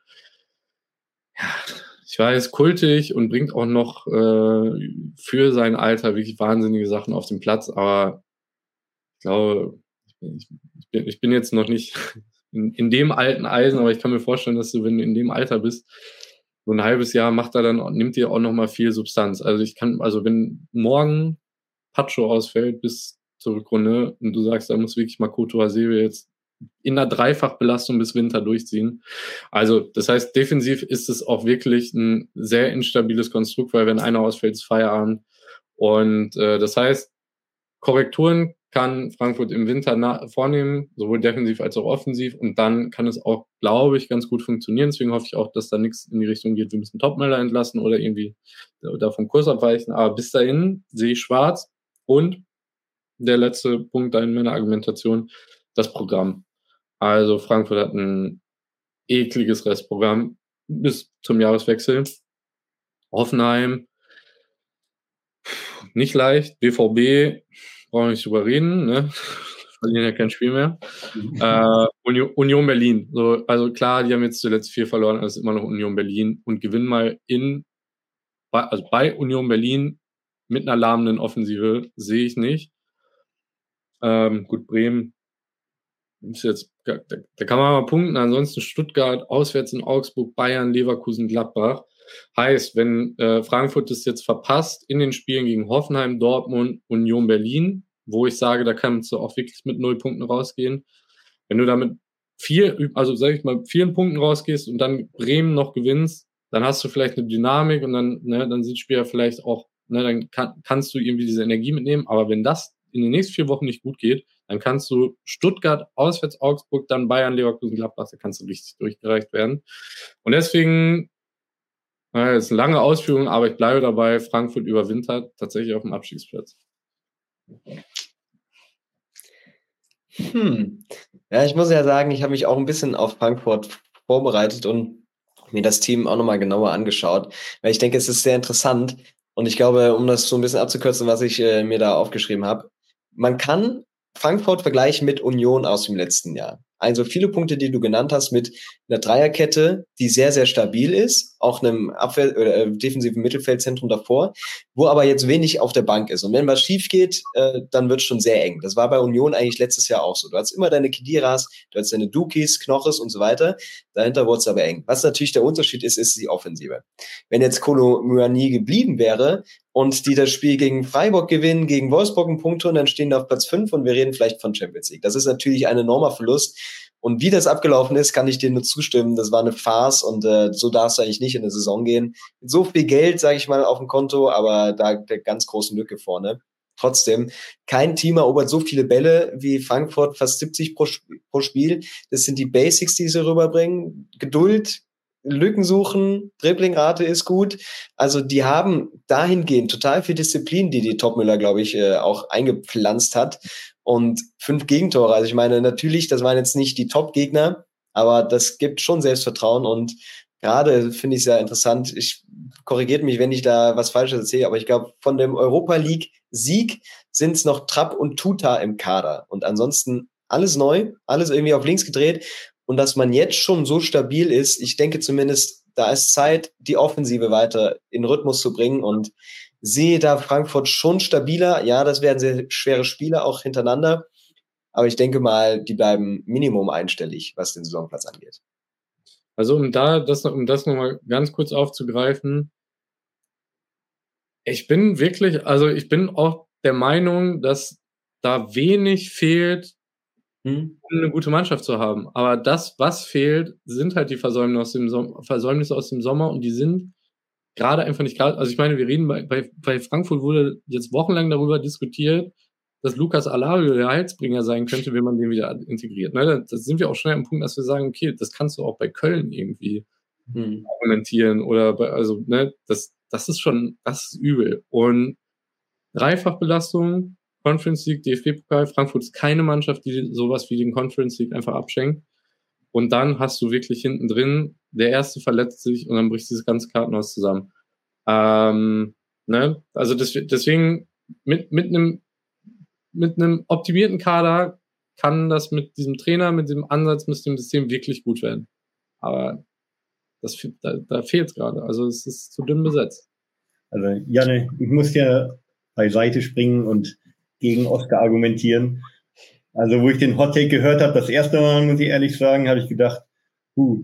Ja, ich weiß, kultig und bringt auch noch äh, für sein Alter wirklich wahnsinnige Sachen auf den Platz, aber ich glaube, ich bin, ich bin, ich bin jetzt noch nicht in, in dem alten Eisen, aber ich kann mir vorstellen, dass du, wenn du in dem Alter bist, so ein halbes Jahr macht er dann, nimmt dir auch noch mal viel Substanz. Also ich kann, also wenn morgen Pacho ausfällt bis zur Rückrunde und du sagst, da muss wirklich Makoto Hasebe jetzt in der Dreifachbelastung bis Winter durchziehen. Also, das heißt, defensiv ist es auch wirklich ein sehr instabiles Konstrukt, weil wenn einer ausfällt, ist Feierabend. Und äh, das heißt, Korrekturen kann Frankfurt im Winter vornehmen, sowohl defensiv als auch offensiv. Und dann kann es auch, glaube ich, ganz gut funktionieren. Deswegen hoffe ich auch, dass da nichts in die Richtung geht, wir müssen Topmelder entlassen oder irgendwie da vom Kurs abweichen. Aber bis dahin sehe ich schwarz. Und der letzte Punkt in meiner Argumentation, das Programm. Also Frankfurt hat ein ekliges Restprogramm bis zum Jahreswechsel. Hoffenheim, nicht leicht. BVB, brauchen wir nicht drüber reden, ne? Verlieren ja kein Spiel mehr. Mhm. Äh, Union, Union, Berlin. So, also klar, die haben jetzt zuletzt vier verloren, aber es ist immer noch Union Berlin und gewinnen mal in, also bei Union Berlin mit einer lahmenden Offensive sehe ich nicht. Ähm, gut, Bremen ist jetzt, da, da kann man mal punkten. Ansonsten Stuttgart, auswärts in Augsburg, Bayern, Leverkusen, Gladbach. Heißt, wenn äh, Frankfurt das jetzt verpasst in den Spielen gegen Hoffenheim, Dortmund, Union Berlin, wo ich sage, da kannst du auch wirklich mit null Punkten rausgehen. Wenn du damit vier, also sag ich mal, vielen Punkten rausgehst und dann Bremen noch gewinnst, dann hast du vielleicht eine Dynamik und dann, ne, dann sind Spieler vielleicht auch, ne, dann kann, kannst du irgendwie diese Energie mitnehmen. Aber wenn das in den nächsten vier Wochen nicht gut geht, dann kannst du Stuttgart, auswärts Augsburg, dann Bayern, Leverkusen, Gladbach, da kannst du richtig durchgereicht werden. Und deswegen das ist eine lange Ausführung, aber ich bleibe dabei. Frankfurt überwintert tatsächlich auf dem Abstiegsplatz.
Hm. Ja, ich muss ja sagen, ich habe mich auch ein bisschen auf Frankfurt vorbereitet und mir das Team auch nochmal genauer angeschaut, weil ich denke, es ist sehr interessant und ich glaube, um das so ein bisschen abzukürzen, was ich äh, mir da aufgeschrieben habe, man kann Frankfurt vergleichen mit Union aus dem letzten Jahr. Also viele Punkte, die du genannt hast, mit einer Dreierkette, die sehr, sehr stabil ist, auch einem Abwehr- oder äh, defensiven Mittelfeldzentrum davor, wo aber jetzt wenig auf der Bank ist. Und wenn was schief geht, äh, dann wird es schon sehr eng. Das war bei Union eigentlich letztes Jahr auch so. Du hast immer deine Kidiras, du hast deine Dukis, Knoches und so weiter. Dahinter wurde es aber eng. Was natürlich der Unterschied ist, ist die Offensive. Wenn jetzt Kolo Muani geblieben wäre und die das Spiel gegen Freiburg gewinnen, gegen Wolfsburg einen Punkt holen, dann stehen die auf Platz 5 und wir reden vielleicht von Champions League. Das ist natürlich ein enormer Verlust. Und wie das abgelaufen ist, kann ich dir nur zustimmen. Das war eine Farce und äh, so darfst du eigentlich nicht in eine Saison gehen. So viel Geld, sage ich mal, auf dem Konto, aber da der ganz großen Lücke vorne. trotzdem, kein Team erobert so viele Bälle wie Frankfurt, fast 70 pro, pro Spiel. Das sind die Basics, die sie rüberbringen. Geduld, Lücken suchen, Driblingrate ist gut. Also die haben dahingehend total viel Disziplin, die die Topmüller, glaube ich, äh, auch eingepflanzt hat. Und fünf Gegentore. Also ich meine, natürlich, das waren jetzt nicht die Top-Gegner, aber das gibt schon Selbstvertrauen und gerade finde ich sehr interessant. Ich korrigiert mich, wenn ich da was Falsches erzähle, aber ich glaube, von dem Europa League Sieg sind es noch Trapp und Tuta im Kader. Und ansonsten alles neu, alles irgendwie auf links gedreht. Und dass man jetzt schon so stabil ist, ich denke zumindest, da ist Zeit, die Offensive weiter in Rhythmus zu bringen und sehe da Frankfurt schon stabiler. Ja, das werden sehr schwere Spiele auch hintereinander. Aber ich denke mal, die bleiben Minimum einstellig, was den Saisonplatz angeht.
Also um da das, um das nochmal ganz kurz aufzugreifen, ich bin wirklich, also ich bin auch der Meinung, dass da wenig fehlt. Um eine gute Mannschaft zu haben. Aber das, was fehlt, sind halt die Versäumnisse aus dem, Sommer, Versäumnisse aus dem Sommer und die sind gerade einfach nicht gerade. Also ich meine, wir reden bei, bei, bei Frankfurt wurde jetzt wochenlang darüber diskutiert, dass Lukas Alario der Heilsbringer sein könnte, wenn man den wieder integriert. Ne? Da sind wir auch schnell am Punkt, dass wir sagen, okay, das kannst du auch bei Köln irgendwie hm. argumentieren oder bei, also, ne, das, das ist schon, das ist übel. Und Dreifachbelastung, Conference League, DFB-Pokal. Frankfurt ist keine Mannschaft, die sowas wie den Conference League einfach abschenkt. Und dann hast du wirklich hinten drin, der erste verletzt sich und dann bricht dieses ganze Kartenhaus zusammen. Ähm, ne? Also deswegen mit, mit einem mit einem optimierten Kader kann das mit diesem Trainer, mit dem Ansatz, mit dem System wirklich gut werden. Aber das, da, da fehlt gerade. Also es ist zu dünn besetzt.
Also Janne, ich muss ja beiseite springen und gegen Oscar argumentieren. Also wo ich den Hot Take gehört habe, das erste Mal, muss ich ehrlich sagen, habe ich gedacht, huh,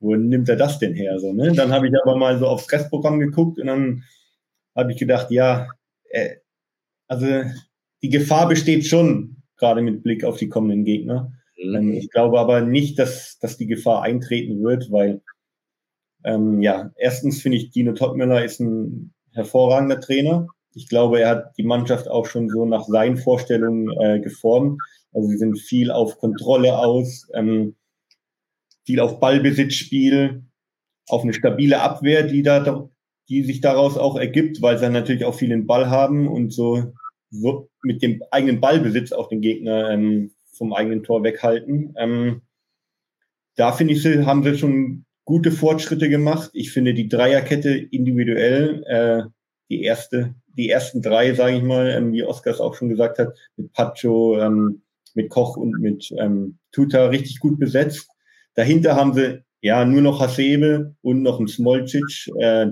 wo nimmt er das denn her? So, ne? Dann habe ich aber mal so aufs Restprogramm geguckt und dann habe ich gedacht, ja, äh, also die Gefahr besteht schon, gerade mit Blick auf die kommenden Gegner. Mhm. Ähm, ich glaube aber nicht, dass, dass die Gefahr eintreten wird, weil ähm, ja, erstens finde ich, Dino Topmüller ist ein hervorragender Trainer ich glaube, er hat die Mannschaft auch schon so nach seinen Vorstellungen äh, geformt. Also sie sind viel auf Kontrolle aus, ähm, viel auf Ballbesitzspiel, auf eine stabile Abwehr, die da, die sich daraus auch ergibt, weil sie natürlich auch viel den Ball haben und so, so mit dem eigenen Ballbesitz auch den Gegner ähm, vom eigenen Tor weghalten. Ähm, da finde ich, haben sie schon gute Fortschritte gemacht. Ich finde die Dreierkette individuell, äh, die erste die ersten drei, sage ich mal, ähm, wie Oskar es auch schon gesagt hat, mit Pacho, ähm, mit Koch und mit ähm, Tuta richtig gut besetzt. Dahinter haben sie ja nur noch Hasebe und noch einen Smolcic, äh,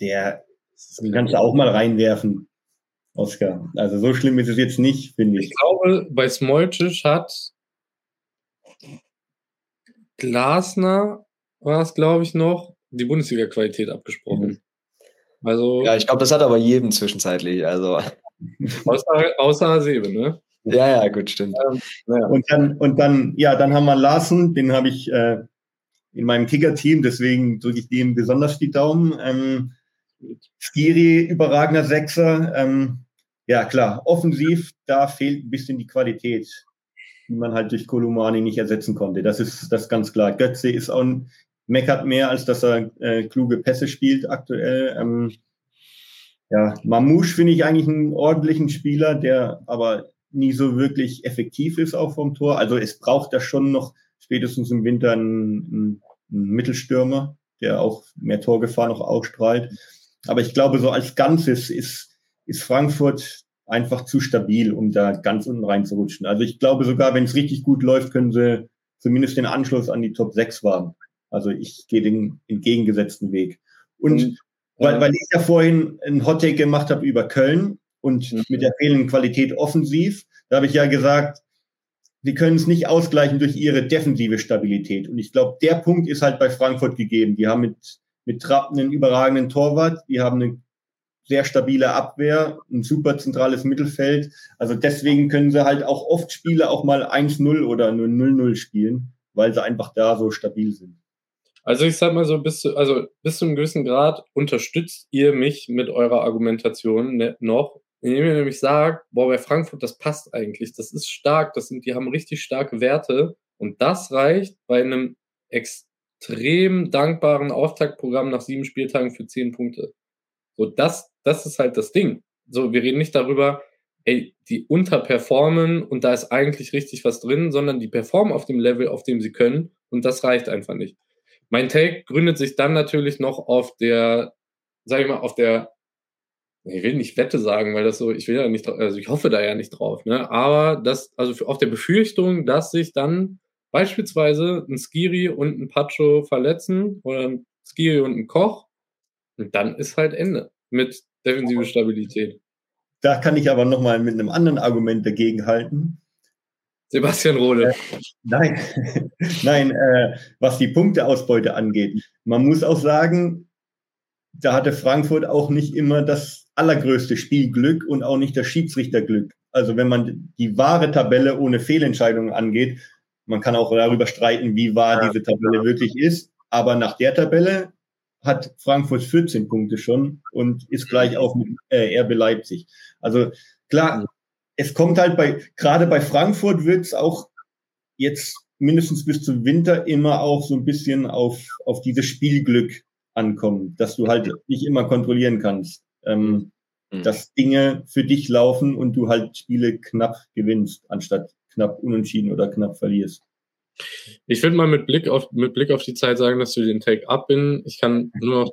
der kannst du auch mal reinwerfen, Oskar. Also so schlimm ist es jetzt nicht, finde ich.
Ich glaube, bei Smolcic hat Glasner war es, glaube ich, noch, die Bundesliga-Qualität abgesprochen.
Also, ja, ich glaube, das hat aber jedem zwischenzeitlich. Also.
Außer, außer Hasebe, ne?
Ja, ja, gut, stimmt. Ähm,
ja. Und dann, und dann, ja, dann haben wir Larsen, den habe ich äh, in meinem Kicker-Team, deswegen drücke ich dem besonders die Daumen. Ähm, Skiri, überragender Sechser. Ähm, ja, klar, offensiv, da fehlt ein bisschen die Qualität, die man halt durch Kolumani nicht ersetzen konnte. Das ist das ist ganz klar. Götze ist auch meckert mehr, als dass er äh, kluge Pässe spielt aktuell. Ähm, ja, Mamouche finde ich eigentlich einen ordentlichen Spieler, der aber nie so wirklich effektiv ist auch vom Tor. Also es braucht da schon noch spätestens im Winter einen, einen Mittelstürmer, der auch mehr Torgefahr noch ausstrahlt. Aber ich glaube, so als Ganzes ist, ist Frankfurt einfach zu stabil, um da ganz unten reinzurutschen. Also ich glaube sogar, wenn es richtig gut läuft, können sie zumindest den Anschluss an die Top 6 wagen. Also ich gehe den entgegengesetzten Weg. Und mhm. weil, weil ich ja vorhin ein Hottake gemacht habe über Köln und mhm. mit der fehlenden Qualität offensiv, da habe ich ja gesagt, sie können es nicht ausgleichen durch ihre defensive Stabilität. Und ich glaube, der Punkt ist halt bei Frankfurt gegeben. Die haben mit, mit Trapp einen überragenden Torwart, die haben eine sehr stabile Abwehr, ein super zentrales Mittelfeld. Also deswegen können sie halt auch oft Spiele auch mal 1-0 oder nur 0-0 spielen, weil sie einfach da so stabil sind.
Also ich sag mal so, bis zu, also bis zu einem gewissen Grad unterstützt ihr mich mit eurer Argumentation ne, noch, indem ihr nämlich sagt, boah, bei Frankfurt, das passt eigentlich, das ist stark, das sind, die haben richtig starke Werte und das reicht bei einem extrem dankbaren Auftaktprogramm nach sieben Spieltagen für zehn Punkte. So, das, das ist halt das Ding. So, wir reden nicht darüber, ey, die unterperformen und da ist eigentlich richtig was drin, sondern die performen auf dem Level, auf dem sie können und das reicht einfach nicht. Mein Take gründet sich dann natürlich noch auf der, sag ich mal, auf der, ich will nicht Wette sagen, weil das so, ich will ja nicht, also ich hoffe da ja nicht drauf, ne, aber das, also auf der Befürchtung, dass sich dann beispielsweise ein Skiri und ein Pacho verletzen oder ein Skiri und ein Koch und dann ist halt Ende mit defensive Stabilität.
Da kann ich aber nochmal mit einem anderen Argument dagegen halten.
Sebastian Rohde. Äh,
nein, nein, äh, was die Punkteausbeute angeht. Man muss auch sagen, da hatte Frankfurt auch nicht immer das allergrößte Spielglück und auch nicht das Schiedsrichterglück. Also wenn man die wahre Tabelle ohne Fehlentscheidungen angeht, man kann auch darüber streiten, wie wahr ja, diese Tabelle ja. wirklich ist. Aber nach der Tabelle hat Frankfurt 14 Punkte schon und ist gleich auf mit äh, RB Leipzig. Also klar. Es kommt halt bei, gerade bei Frankfurt wird es auch jetzt mindestens bis zum Winter immer auch so ein bisschen auf, auf dieses Spielglück ankommen, dass du halt nicht immer kontrollieren kannst, ähm, mhm. dass Dinge für dich laufen und du halt Spiele knapp gewinnst, anstatt knapp unentschieden oder knapp verlierst.
Ich würde mal mit Blick auf mit Blick auf die Zeit sagen, dass du den Take up bin. Ich kann nur noch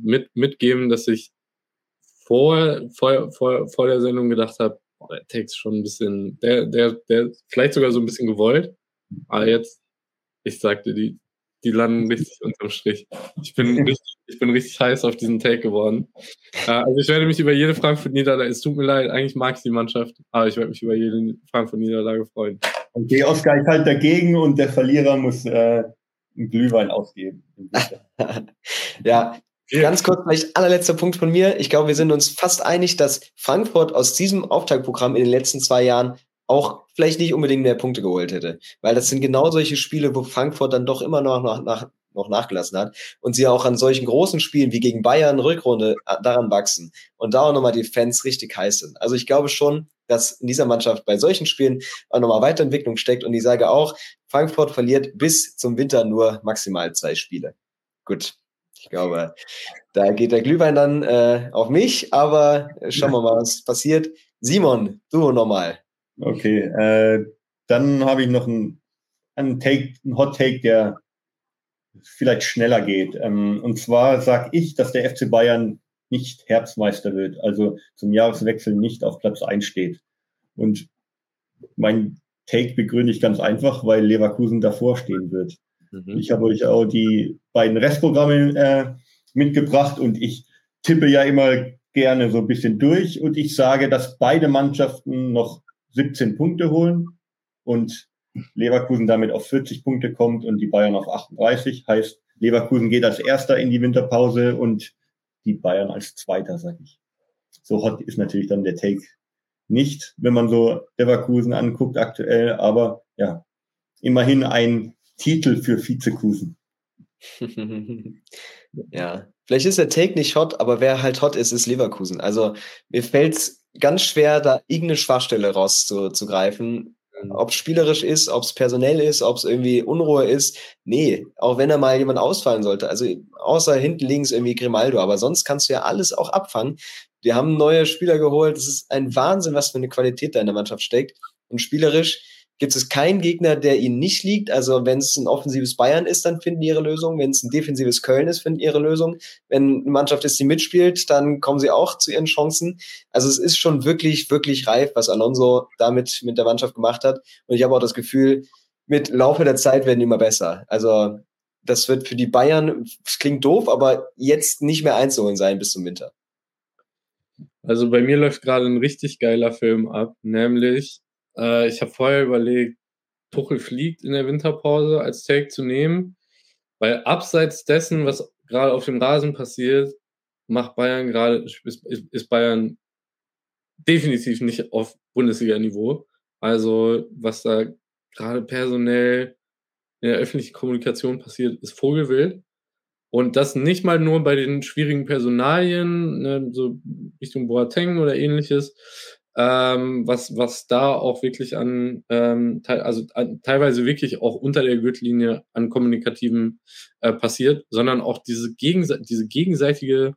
mit, mitgeben, dass ich vor, vor, vor, vor der Sendung gedacht habe, der ist schon ein bisschen, der, der, der, vielleicht sogar so ein bisschen gewollt. Aber jetzt, ich sagte, die, die landen richtig unterm Strich. Ich bin richtig, ich bin richtig heiß auf diesen Take geworden. Äh, also ich werde mich über jede Frankfurt-Niederlage, es tut mir leid, eigentlich mag ich die Mannschaft, aber ich werde mich über jede Frankfurt-Niederlage freuen.
Okay, Oskar ist halt dagegen und der Verlierer muss äh, einen Glühwein ausgeben.
ja, Ganz kurz, vielleicht allerletzter Punkt von mir. Ich glaube, wir sind uns fast einig, dass Frankfurt aus diesem Auftaktprogramm in den letzten zwei Jahren auch vielleicht nicht unbedingt mehr Punkte geholt hätte. Weil das sind genau solche Spiele, wo Frankfurt dann doch immer noch, nach, nach, noch nachgelassen hat und sie auch an solchen großen Spielen wie gegen Bayern Rückrunde äh, daran wachsen und da auch nochmal die Fans richtig heiß sind. Also ich glaube schon, dass in dieser Mannschaft bei solchen Spielen auch nochmal Weiterentwicklung steckt. Und ich sage auch, Frankfurt verliert bis zum Winter nur maximal zwei Spiele. Gut, ich glaube, da geht der Glühwein dann äh, auf mich, aber schauen wir mal, was passiert. Simon, du nochmal.
Okay, äh, dann habe ich noch einen, einen, Take, einen Hot Take, der vielleicht schneller geht. Ähm, und zwar sage ich, dass der FC Bayern nicht Herbstmeister wird, also zum Jahreswechsel nicht auf Platz 1 steht. Und mein Take begründe ich ganz einfach, weil Leverkusen davor stehen wird. Mhm. Ich habe euch auch die beiden Restprogramme äh, mitgebracht und ich tippe ja immer gerne so ein bisschen durch und ich sage, dass beide Mannschaften noch 17 Punkte holen und Leverkusen damit auf 40 Punkte kommt und die Bayern auf 38. Heißt, Leverkusen geht als Erster in die Winterpause und die Bayern als Zweiter, sag ich. So hot ist natürlich dann der Take nicht, wenn man so Leverkusen anguckt aktuell, aber ja, immerhin ein Titel für Vizekusen.
ja, vielleicht ist der Take nicht hot, aber wer halt hot ist, ist Leverkusen. Also mir fällt es ganz schwer, da irgendeine Schwachstelle rauszugreifen. Ob es spielerisch ist, ob es personell ist, ob es irgendwie Unruhe ist. Nee, auch wenn da mal jemand ausfallen sollte. Also außer hinten links irgendwie Grimaldo, aber sonst kannst du ja alles auch abfangen. Wir haben neue Spieler geholt. Es ist ein Wahnsinn, was für eine Qualität da in der Mannschaft steckt. Und spielerisch gibt es keinen Gegner, der ihnen nicht liegt. Also wenn es ein offensives Bayern ist, dann finden die ihre Lösung. Wenn es ein defensives Köln ist, finden ihre Lösung. Wenn eine Mannschaft ist, die mitspielt, dann kommen sie auch zu ihren Chancen. Also es ist schon wirklich, wirklich reif, was Alonso damit mit der Mannschaft gemacht hat. Und ich habe auch das Gefühl, mit Laufe der Zeit werden die immer besser. Also das wird für die Bayern, es klingt doof, aber jetzt nicht mehr einzuholen sein bis zum Winter.
Also bei mir läuft gerade ein richtig geiler Film ab, nämlich äh, ich habe vorher überlegt, Tuchel fliegt in der Winterpause als Take zu nehmen, weil abseits dessen, was gerade auf dem Rasen passiert, macht Bayern gerade, ist, ist Bayern definitiv nicht auf Bundesliga-Niveau. Also, was da gerade personell in der öffentlichen Kommunikation passiert, ist Vogelwild. Und das nicht mal nur bei den schwierigen Personalien, ne, so Richtung Boateng oder ähnliches, ähm, was, was da auch wirklich an, ähm, te also an, teilweise wirklich auch unter der Gürtellinie an Kommunikativen äh, passiert, sondern auch diese, gegense diese gegenseitige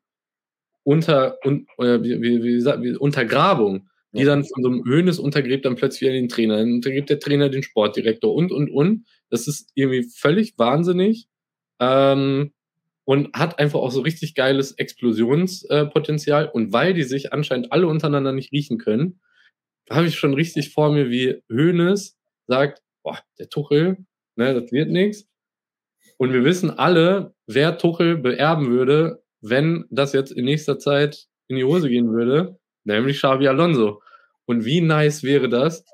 unter, un, äh, wie, wie, wie, wie, Untergrabung, die ja. dann von so einem Hönes untergräbt dann plötzlich wieder den Trainer, dann untergräbt der Trainer den Sportdirektor und, und, und. Das ist irgendwie völlig wahnsinnig. Ähm, und hat einfach auch so richtig geiles Explosionspotenzial. Und weil die sich anscheinend alle untereinander nicht riechen können, habe ich schon richtig vor mir, wie Hoeneß sagt, boah, der Tuchel, ne, das wird nichts. Und wir wissen alle, wer Tuchel beerben würde, wenn das jetzt in nächster Zeit in die Hose gehen würde, nämlich Xavi Alonso. Und wie nice wäre das,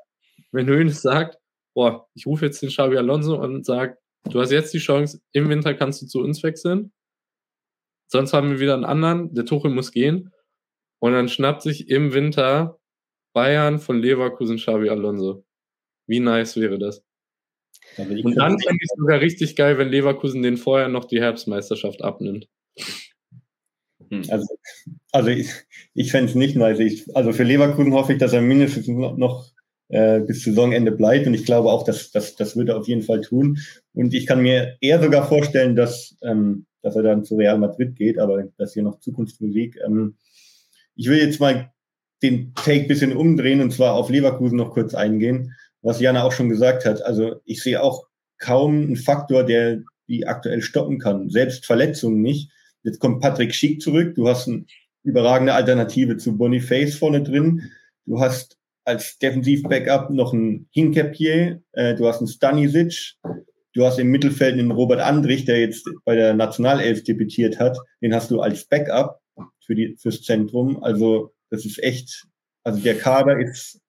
wenn Hoeneß sagt, boah, ich rufe jetzt den Xavi Alonso und sage, du hast jetzt die Chance, im Winter kannst du zu uns wechseln Sonst haben wir wieder einen anderen, der Tuchel muss gehen. Und dann schnappt sich im Winter Bayern von Leverkusen Xavi Alonso. Wie nice wäre das? Und dann fände ich es sogar richtig geil, wenn Leverkusen den vorher noch die Herbstmeisterschaft abnimmt.
Hm. Also, also ich, ich fände es nicht nice. Ich, also für Leverkusen hoffe ich, dass er mindestens noch, noch äh, bis Saisonende bleibt. Und ich glaube auch, dass, dass das würde er auf jeden Fall tun. Und ich kann mir eher sogar vorstellen, dass ähm, dass er dann zu Real Madrid geht, aber das ist hier noch Zukunftsmusik. Ähm, ich will jetzt mal den Take bisschen umdrehen und zwar auf Leverkusen noch kurz eingehen, was Jana auch schon gesagt hat. Also ich sehe auch kaum einen Faktor, der die aktuell stoppen kann. Selbst Verletzungen nicht. Jetzt kommt Patrick Schick zurück. Du hast eine überragende Alternative zu Boniface vorne drin. Du hast als Defensiv-Backup noch einen Hincapier. Äh, du hast einen Stanisic. Du hast im Mittelfeld einen Robert Andrich, der jetzt bei der Nationalelf debütiert hat. Den hast du als Backup für die, fürs Zentrum. Also, das ist echt, also der Kader ist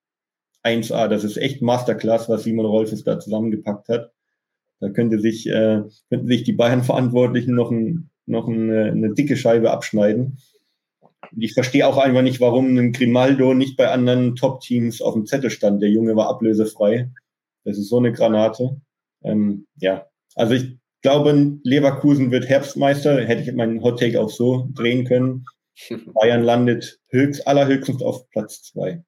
1A. Das ist echt Masterclass, was Simon Rolfes da zusammengepackt hat. Da könnte sich, äh, könnten sich die Bayern-Verantwortlichen noch, ein, noch eine, eine dicke Scheibe abschneiden. Und ich verstehe auch einfach nicht, warum ein Grimaldo nicht bei anderen Top-Teams auf dem Zettel stand. Der Junge war ablösefrei. Das ist so eine Granate. Ähm, ja, also ich glaube, Leverkusen wird Herbstmeister. Hätte ich meinen Hot Take auch so drehen können. Bayern landet höchst, allerhöchstens auf Platz zwei.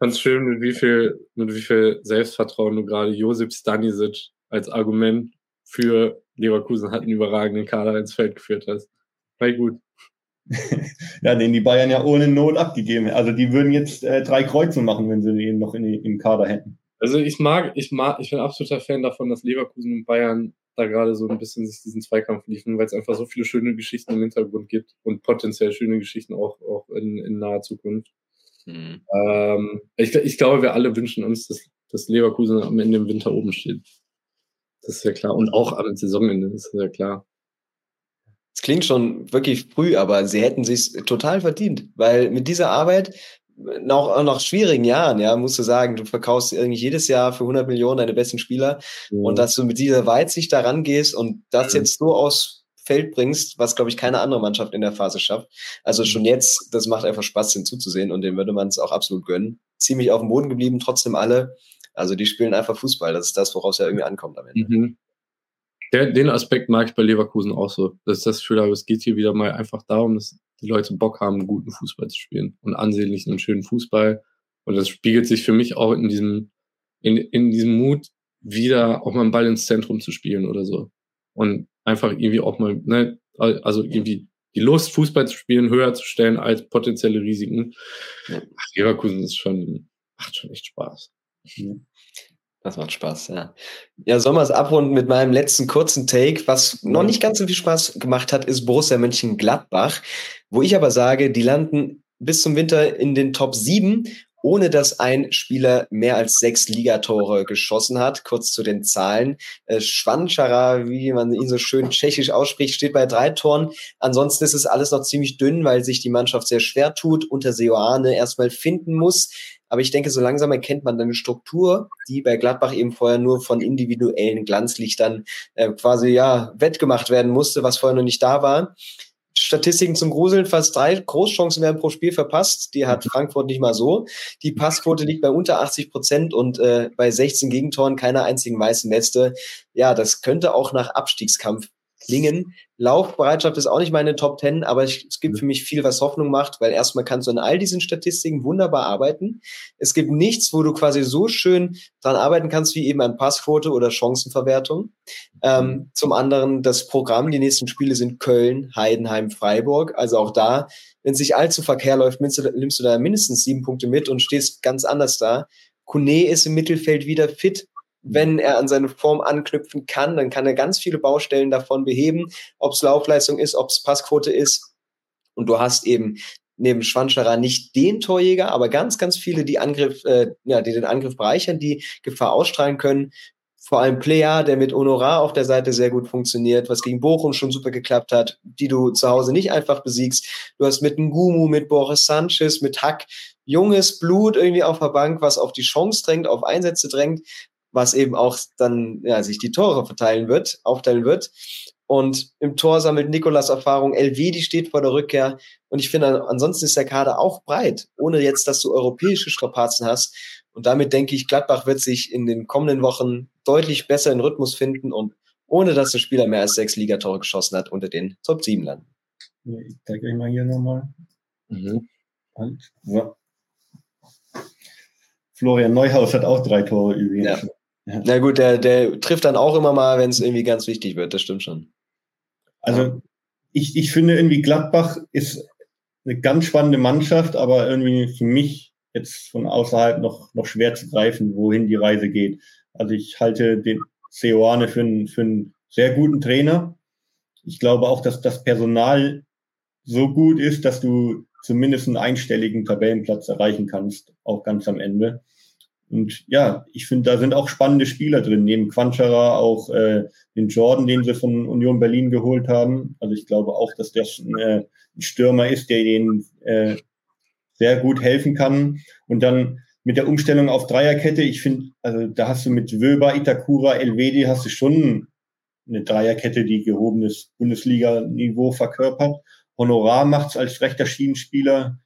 Ganz schön, mit wie viel, mit wie viel Selbstvertrauen du gerade Josip Stanisic als Argument für Leverkusen hat einen überragenden Kader ins Feld geführt hast. War gut.
ja, den die Bayern ja ohne Not abgegeben hätten. Also die würden jetzt äh, drei Kreuze machen, wenn sie ihn noch in, im Kader hätten.
Also ich mag, ich mag, ich bin absoluter Fan davon, dass Leverkusen und Bayern da gerade so ein bisschen sich diesen Zweikampf liefen, weil es einfach so viele schöne Geschichten im Hintergrund gibt und potenziell schöne Geschichten auch, auch in, in naher Zukunft. Hm. Ähm, ich, ich glaube, wir alle wünschen uns, dass, dass Leverkusen am Ende im Winter oben steht. Das ist ja klar. Und auch am Saisonende, das ist ja klar.
Es klingt schon wirklich früh, aber sie hätten sich total verdient, weil mit dieser Arbeit noch, nach schwierigen Jahren, ja, musst du sagen, du verkaufst irgendwie jedes Jahr für 100 Millionen deine besten Spieler ja. und dass du mit dieser Weitsicht da rangehst und das ja. jetzt so aus Feld bringst, was, glaube ich, keine andere Mannschaft in der Phase schafft. Also mhm. schon jetzt, das macht einfach Spaß, den zuzusehen und dem würde man es auch absolut gönnen. Ziemlich auf dem Boden geblieben, trotzdem alle. Also die spielen einfach Fußball. Das ist das, woraus ja irgendwie ankommt am Ende. Mhm.
Der, den Aspekt mag ich bei Leverkusen auch so. Das ist das aber es geht hier wieder mal einfach darum, dass die Leute Bock haben, guten Fußball zu spielen und ansehnlichen und schönen Fußball. Und das spiegelt sich für mich auch in diesem, in, in diesem Mut wieder, auch mal einen Ball ins Zentrum zu spielen oder so. Und einfach irgendwie auch mal, ne, also irgendwie die Lust, Fußball zu spielen, höher zu stellen als potenzielle Risiken. Ach, Leverkusen ist schon, macht schon echt Spaß.
Mhm. Das macht Spaß, ja. Ja, sollen wir es abrunden mit meinem letzten kurzen Take? Was noch nicht ganz so viel Spaß gemacht hat, ist Borussia Mönchengladbach, wo ich aber sage, die landen bis zum Winter in den Top 7, ohne dass ein Spieler mehr als sechs Ligatore geschossen hat. Kurz zu den Zahlen. Äh, Schwanschara, wie man ihn so schön tschechisch ausspricht, steht bei drei Toren. Ansonsten ist es alles noch ziemlich dünn, weil sich die Mannschaft sehr schwer tut, unter Seoane erstmal finden muss. Aber ich denke, so langsam erkennt man eine Struktur, die bei Gladbach eben vorher nur von individuellen Glanzlichtern äh, quasi ja wettgemacht werden musste, was vorher noch nicht da war. Statistiken zum Gruseln, fast drei Großchancen werden pro Spiel verpasst. Die hat Frankfurt nicht mal so. Die Passquote liegt bei unter 80 Prozent und äh, bei 16 Gegentoren keiner einzigen weißen Weste. Ja, das könnte auch nach Abstiegskampf klingen. Laufbereitschaft ist auch nicht meine Top Ten, aber ich, es gibt für mich viel, was Hoffnung macht, weil erstmal kannst du an all diesen Statistiken wunderbar arbeiten. Es gibt nichts, wo du quasi so schön dran arbeiten kannst, wie eben an Passquote oder Chancenverwertung. Ähm, zum anderen das Programm, die nächsten Spiele sind Köln, Heidenheim, Freiburg. Also auch da, wenn es sich allzu verkehr läuft, nimmst du, nimmst du da mindestens sieben Punkte mit und stehst ganz anders da. Kune ist im Mittelfeld wieder fit wenn er an seine Form anknüpfen kann, dann kann er ganz viele Baustellen davon beheben, ob es Laufleistung ist, ob es Passquote ist. Und du hast eben neben Schwanscherer nicht den Torjäger, aber ganz, ganz viele, die Angriff, äh, ja, die den Angriff bereichern, die Gefahr ausstrahlen können. Vor allem Player, der mit Honorar auf der Seite sehr gut funktioniert, was gegen Bochum schon super geklappt hat, die du zu Hause nicht einfach besiegst. Du hast mit Ngumu, mit Boris Sanchez, mit Hack junges Blut irgendwie auf der Bank, was auf die Chance drängt, auf Einsätze drängt was eben auch dann ja, sich die Tore verteilen wird, aufteilen wird. Und im Tor sammelt Nikolas Erfahrung. Elvedi steht vor der Rückkehr. Und ich finde, ansonsten ist der Kader auch breit, ohne jetzt, dass du europäische Strapazen hast. Und damit denke ich, Gladbach wird sich in den kommenden Wochen deutlich besser in Rhythmus finden und ohne dass der Spieler mehr als sechs Ligatore geschossen hat, unter den Top 7 landen.
Ich zeige euch mal hier nochmal. Mhm. Halt. So. Florian Neuhaus hat auch drei Tore übrigens. Ja.
Na gut, der, der trifft dann auch immer mal, wenn es irgendwie ganz wichtig wird, das stimmt schon.
Also ich, ich finde irgendwie Gladbach ist eine ganz spannende Mannschaft, aber irgendwie für mich jetzt von außerhalb noch, noch schwer zu greifen, wohin die Reise geht. Also ich halte den Seoane für einen, für einen sehr guten Trainer. Ich glaube auch, dass das Personal so gut ist, dass du zumindest einen einstelligen Tabellenplatz erreichen kannst, auch ganz am Ende. Und ja, ich finde, da sind auch spannende Spieler drin, neben Quanchara auch äh, den Jordan, den sie von Union Berlin geholt haben. Also ich glaube auch, dass das ein, äh, ein Stürmer ist, der ihnen äh, sehr gut helfen kann. Und dann mit der Umstellung auf Dreierkette, ich finde, also da hast du mit Wöber, Itakura, Elvedi hast du schon eine Dreierkette, die gehobenes Bundesliga-Niveau verkörpert. Honorar macht's als rechter Schienenspieler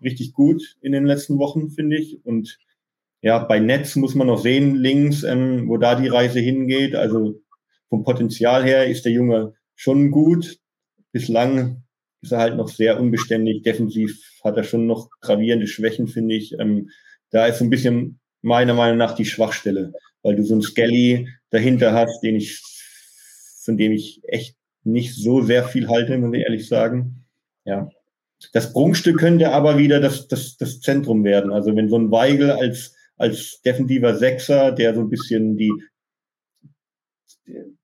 richtig gut in den letzten Wochen, finde ich. Und ja, bei Netz muss man noch sehen, links, ähm, wo da die Reise hingeht. Also vom Potenzial her ist der Junge schon gut. Bislang ist er halt noch sehr unbeständig. Defensiv hat er schon noch gravierende Schwächen, finde ich. Ähm, da ist ein bisschen meiner Meinung nach die Schwachstelle, weil du so einen Skelly dahinter hast, den ich, von dem ich echt nicht so sehr viel halte, muss ich ehrlich sagen. Ja. Das Prunkstück könnte aber wieder das, das, das Zentrum werden. Also wenn so ein Weigel als als defensiver Sechser, der so ein bisschen die,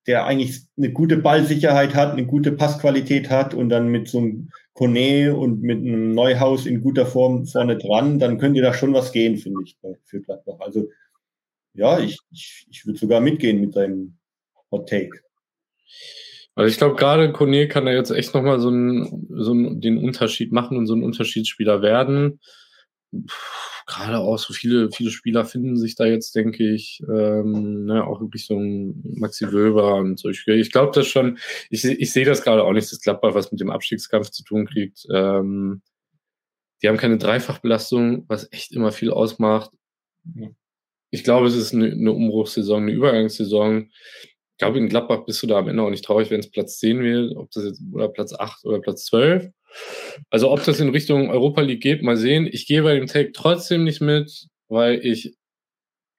der eigentlich eine gute Ballsicherheit hat, eine gute Passqualität hat und dann mit so einem Kone und mit einem Neuhaus in guter Form vorne dran, dann könnte da schon was gehen, finde ich, für Gladbach. Also ja, ich, ich, ich würde sogar mitgehen mit deinem Hot Take.
Also ich glaube, gerade Kone kann da jetzt echt nochmal so, einen, so einen, den Unterschied machen und so ein Unterschiedsspieler werden. Gerade auch so viele, viele Spieler finden sich da jetzt, denke ich, ähm, ne, auch wirklich so ein Maxi Wöber und so. Ich, ich glaube das schon, ich, ich sehe das gerade auch nicht, dass Gladbach was mit dem Abstiegskampf zu tun kriegt. Ähm, die haben keine Dreifachbelastung, was echt immer viel ausmacht. Ich glaube, es ist eine, eine Umbruchssaison, eine Übergangssaison. Ich glaube, in Gladbach bist du da am Ende auch nicht traurig, wenn es Platz 10 wird, ob das jetzt oder Platz 8 oder Platz 12. Also ob das in Richtung Europa League geht, mal sehen. Ich gehe bei dem Take trotzdem nicht mit, weil ich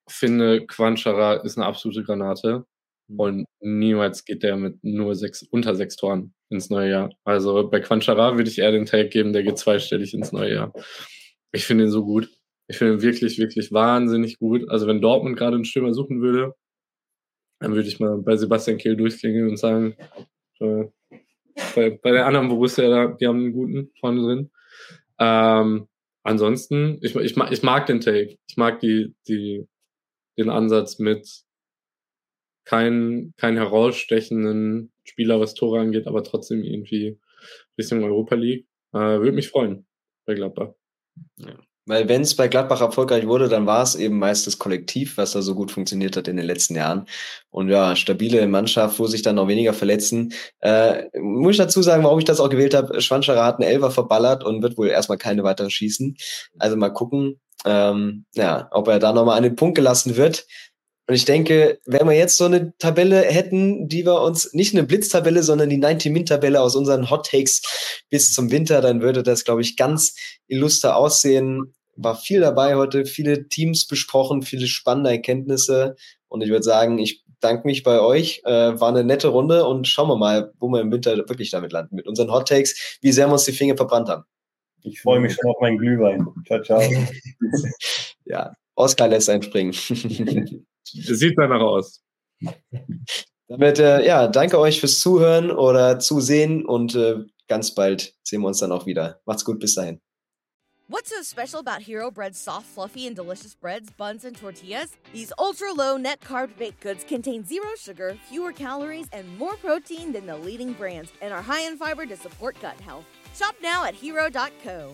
finde, Quanchara ist eine absolute Granate. Mhm. Und niemals geht der mit nur sechs, unter sechs Toren ins neue Jahr. Also bei Quanchara würde ich eher den Take geben, der geht zweistellig ins neue Jahr. Ich finde ihn so gut. Ich finde ihn wirklich, wirklich wahnsinnig gut. Also wenn Dortmund gerade einen Stürmer suchen würde, dann würde ich mal bei Sebastian Kehl durchklingeln und sagen, äh, bei, bei der anderen Borussia, da, die haben einen guten vorne drin. Ähm, ansonsten, ich, ich, ich mag den Take. Ich mag die, die, den Ansatz mit keinen kein herausstechenden Spieler, was Tore angeht, aber trotzdem irgendwie Richtung Europa League. Äh, Würde mich freuen bei Gladbach.
Ja. Weil wenn es bei Gladbach erfolgreich wurde, dann war es eben meist das Kollektiv, was da so gut funktioniert hat in den letzten Jahren. Und ja, stabile Mannschaft, wo sich dann noch weniger verletzen. Äh, muss ich dazu sagen, warum ich das auch gewählt habe, Schwanscherer hat einen Elfer verballert und wird wohl erstmal keine weiteren schießen. Also mal gucken, ähm, ja, ob er da nochmal an den Punkt gelassen wird. Und ich denke, wenn wir jetzt so eine Tabelle hätten, die wir uns, nicht eine Blitztabelle, sondern die 90-Min-Tabelle aus unseren Hot Takes bis zum Winter, dann würde das, glaube ich, ganz illuster aussehen. War viel dabei heute, viele Teams besprochen, viele spannende Erkenntnisse. Und ich würde sagen, ich danke mich bei euch. Äh, war eine nette Runde und schauen wir mal, wo wir im Winter wirklich damit landen. Mit unseren Hot Takes, wie sehr wir uns die Finger verbrannt haben.
Ich freue mich schon auf meinen Glühwein. Ciao, ciao.
ja, Oskar lässt einspringen.
Sieht danach aus.
Damit, äh, ja, danke euch fürs Zuhören oder Zusehen und äh, ganz bald sehen wir uns dann auch wieder. Macht's gut, bis dahin.
What's so special about Hero Bread's soft, fluffy, and delicious breads, buns, and tortillas? These ultra low net carb baked goods contain zero sugar, fewer calories, and more protein than the leading brands, and are high in fiber to support gut health. Shop now at hero.co.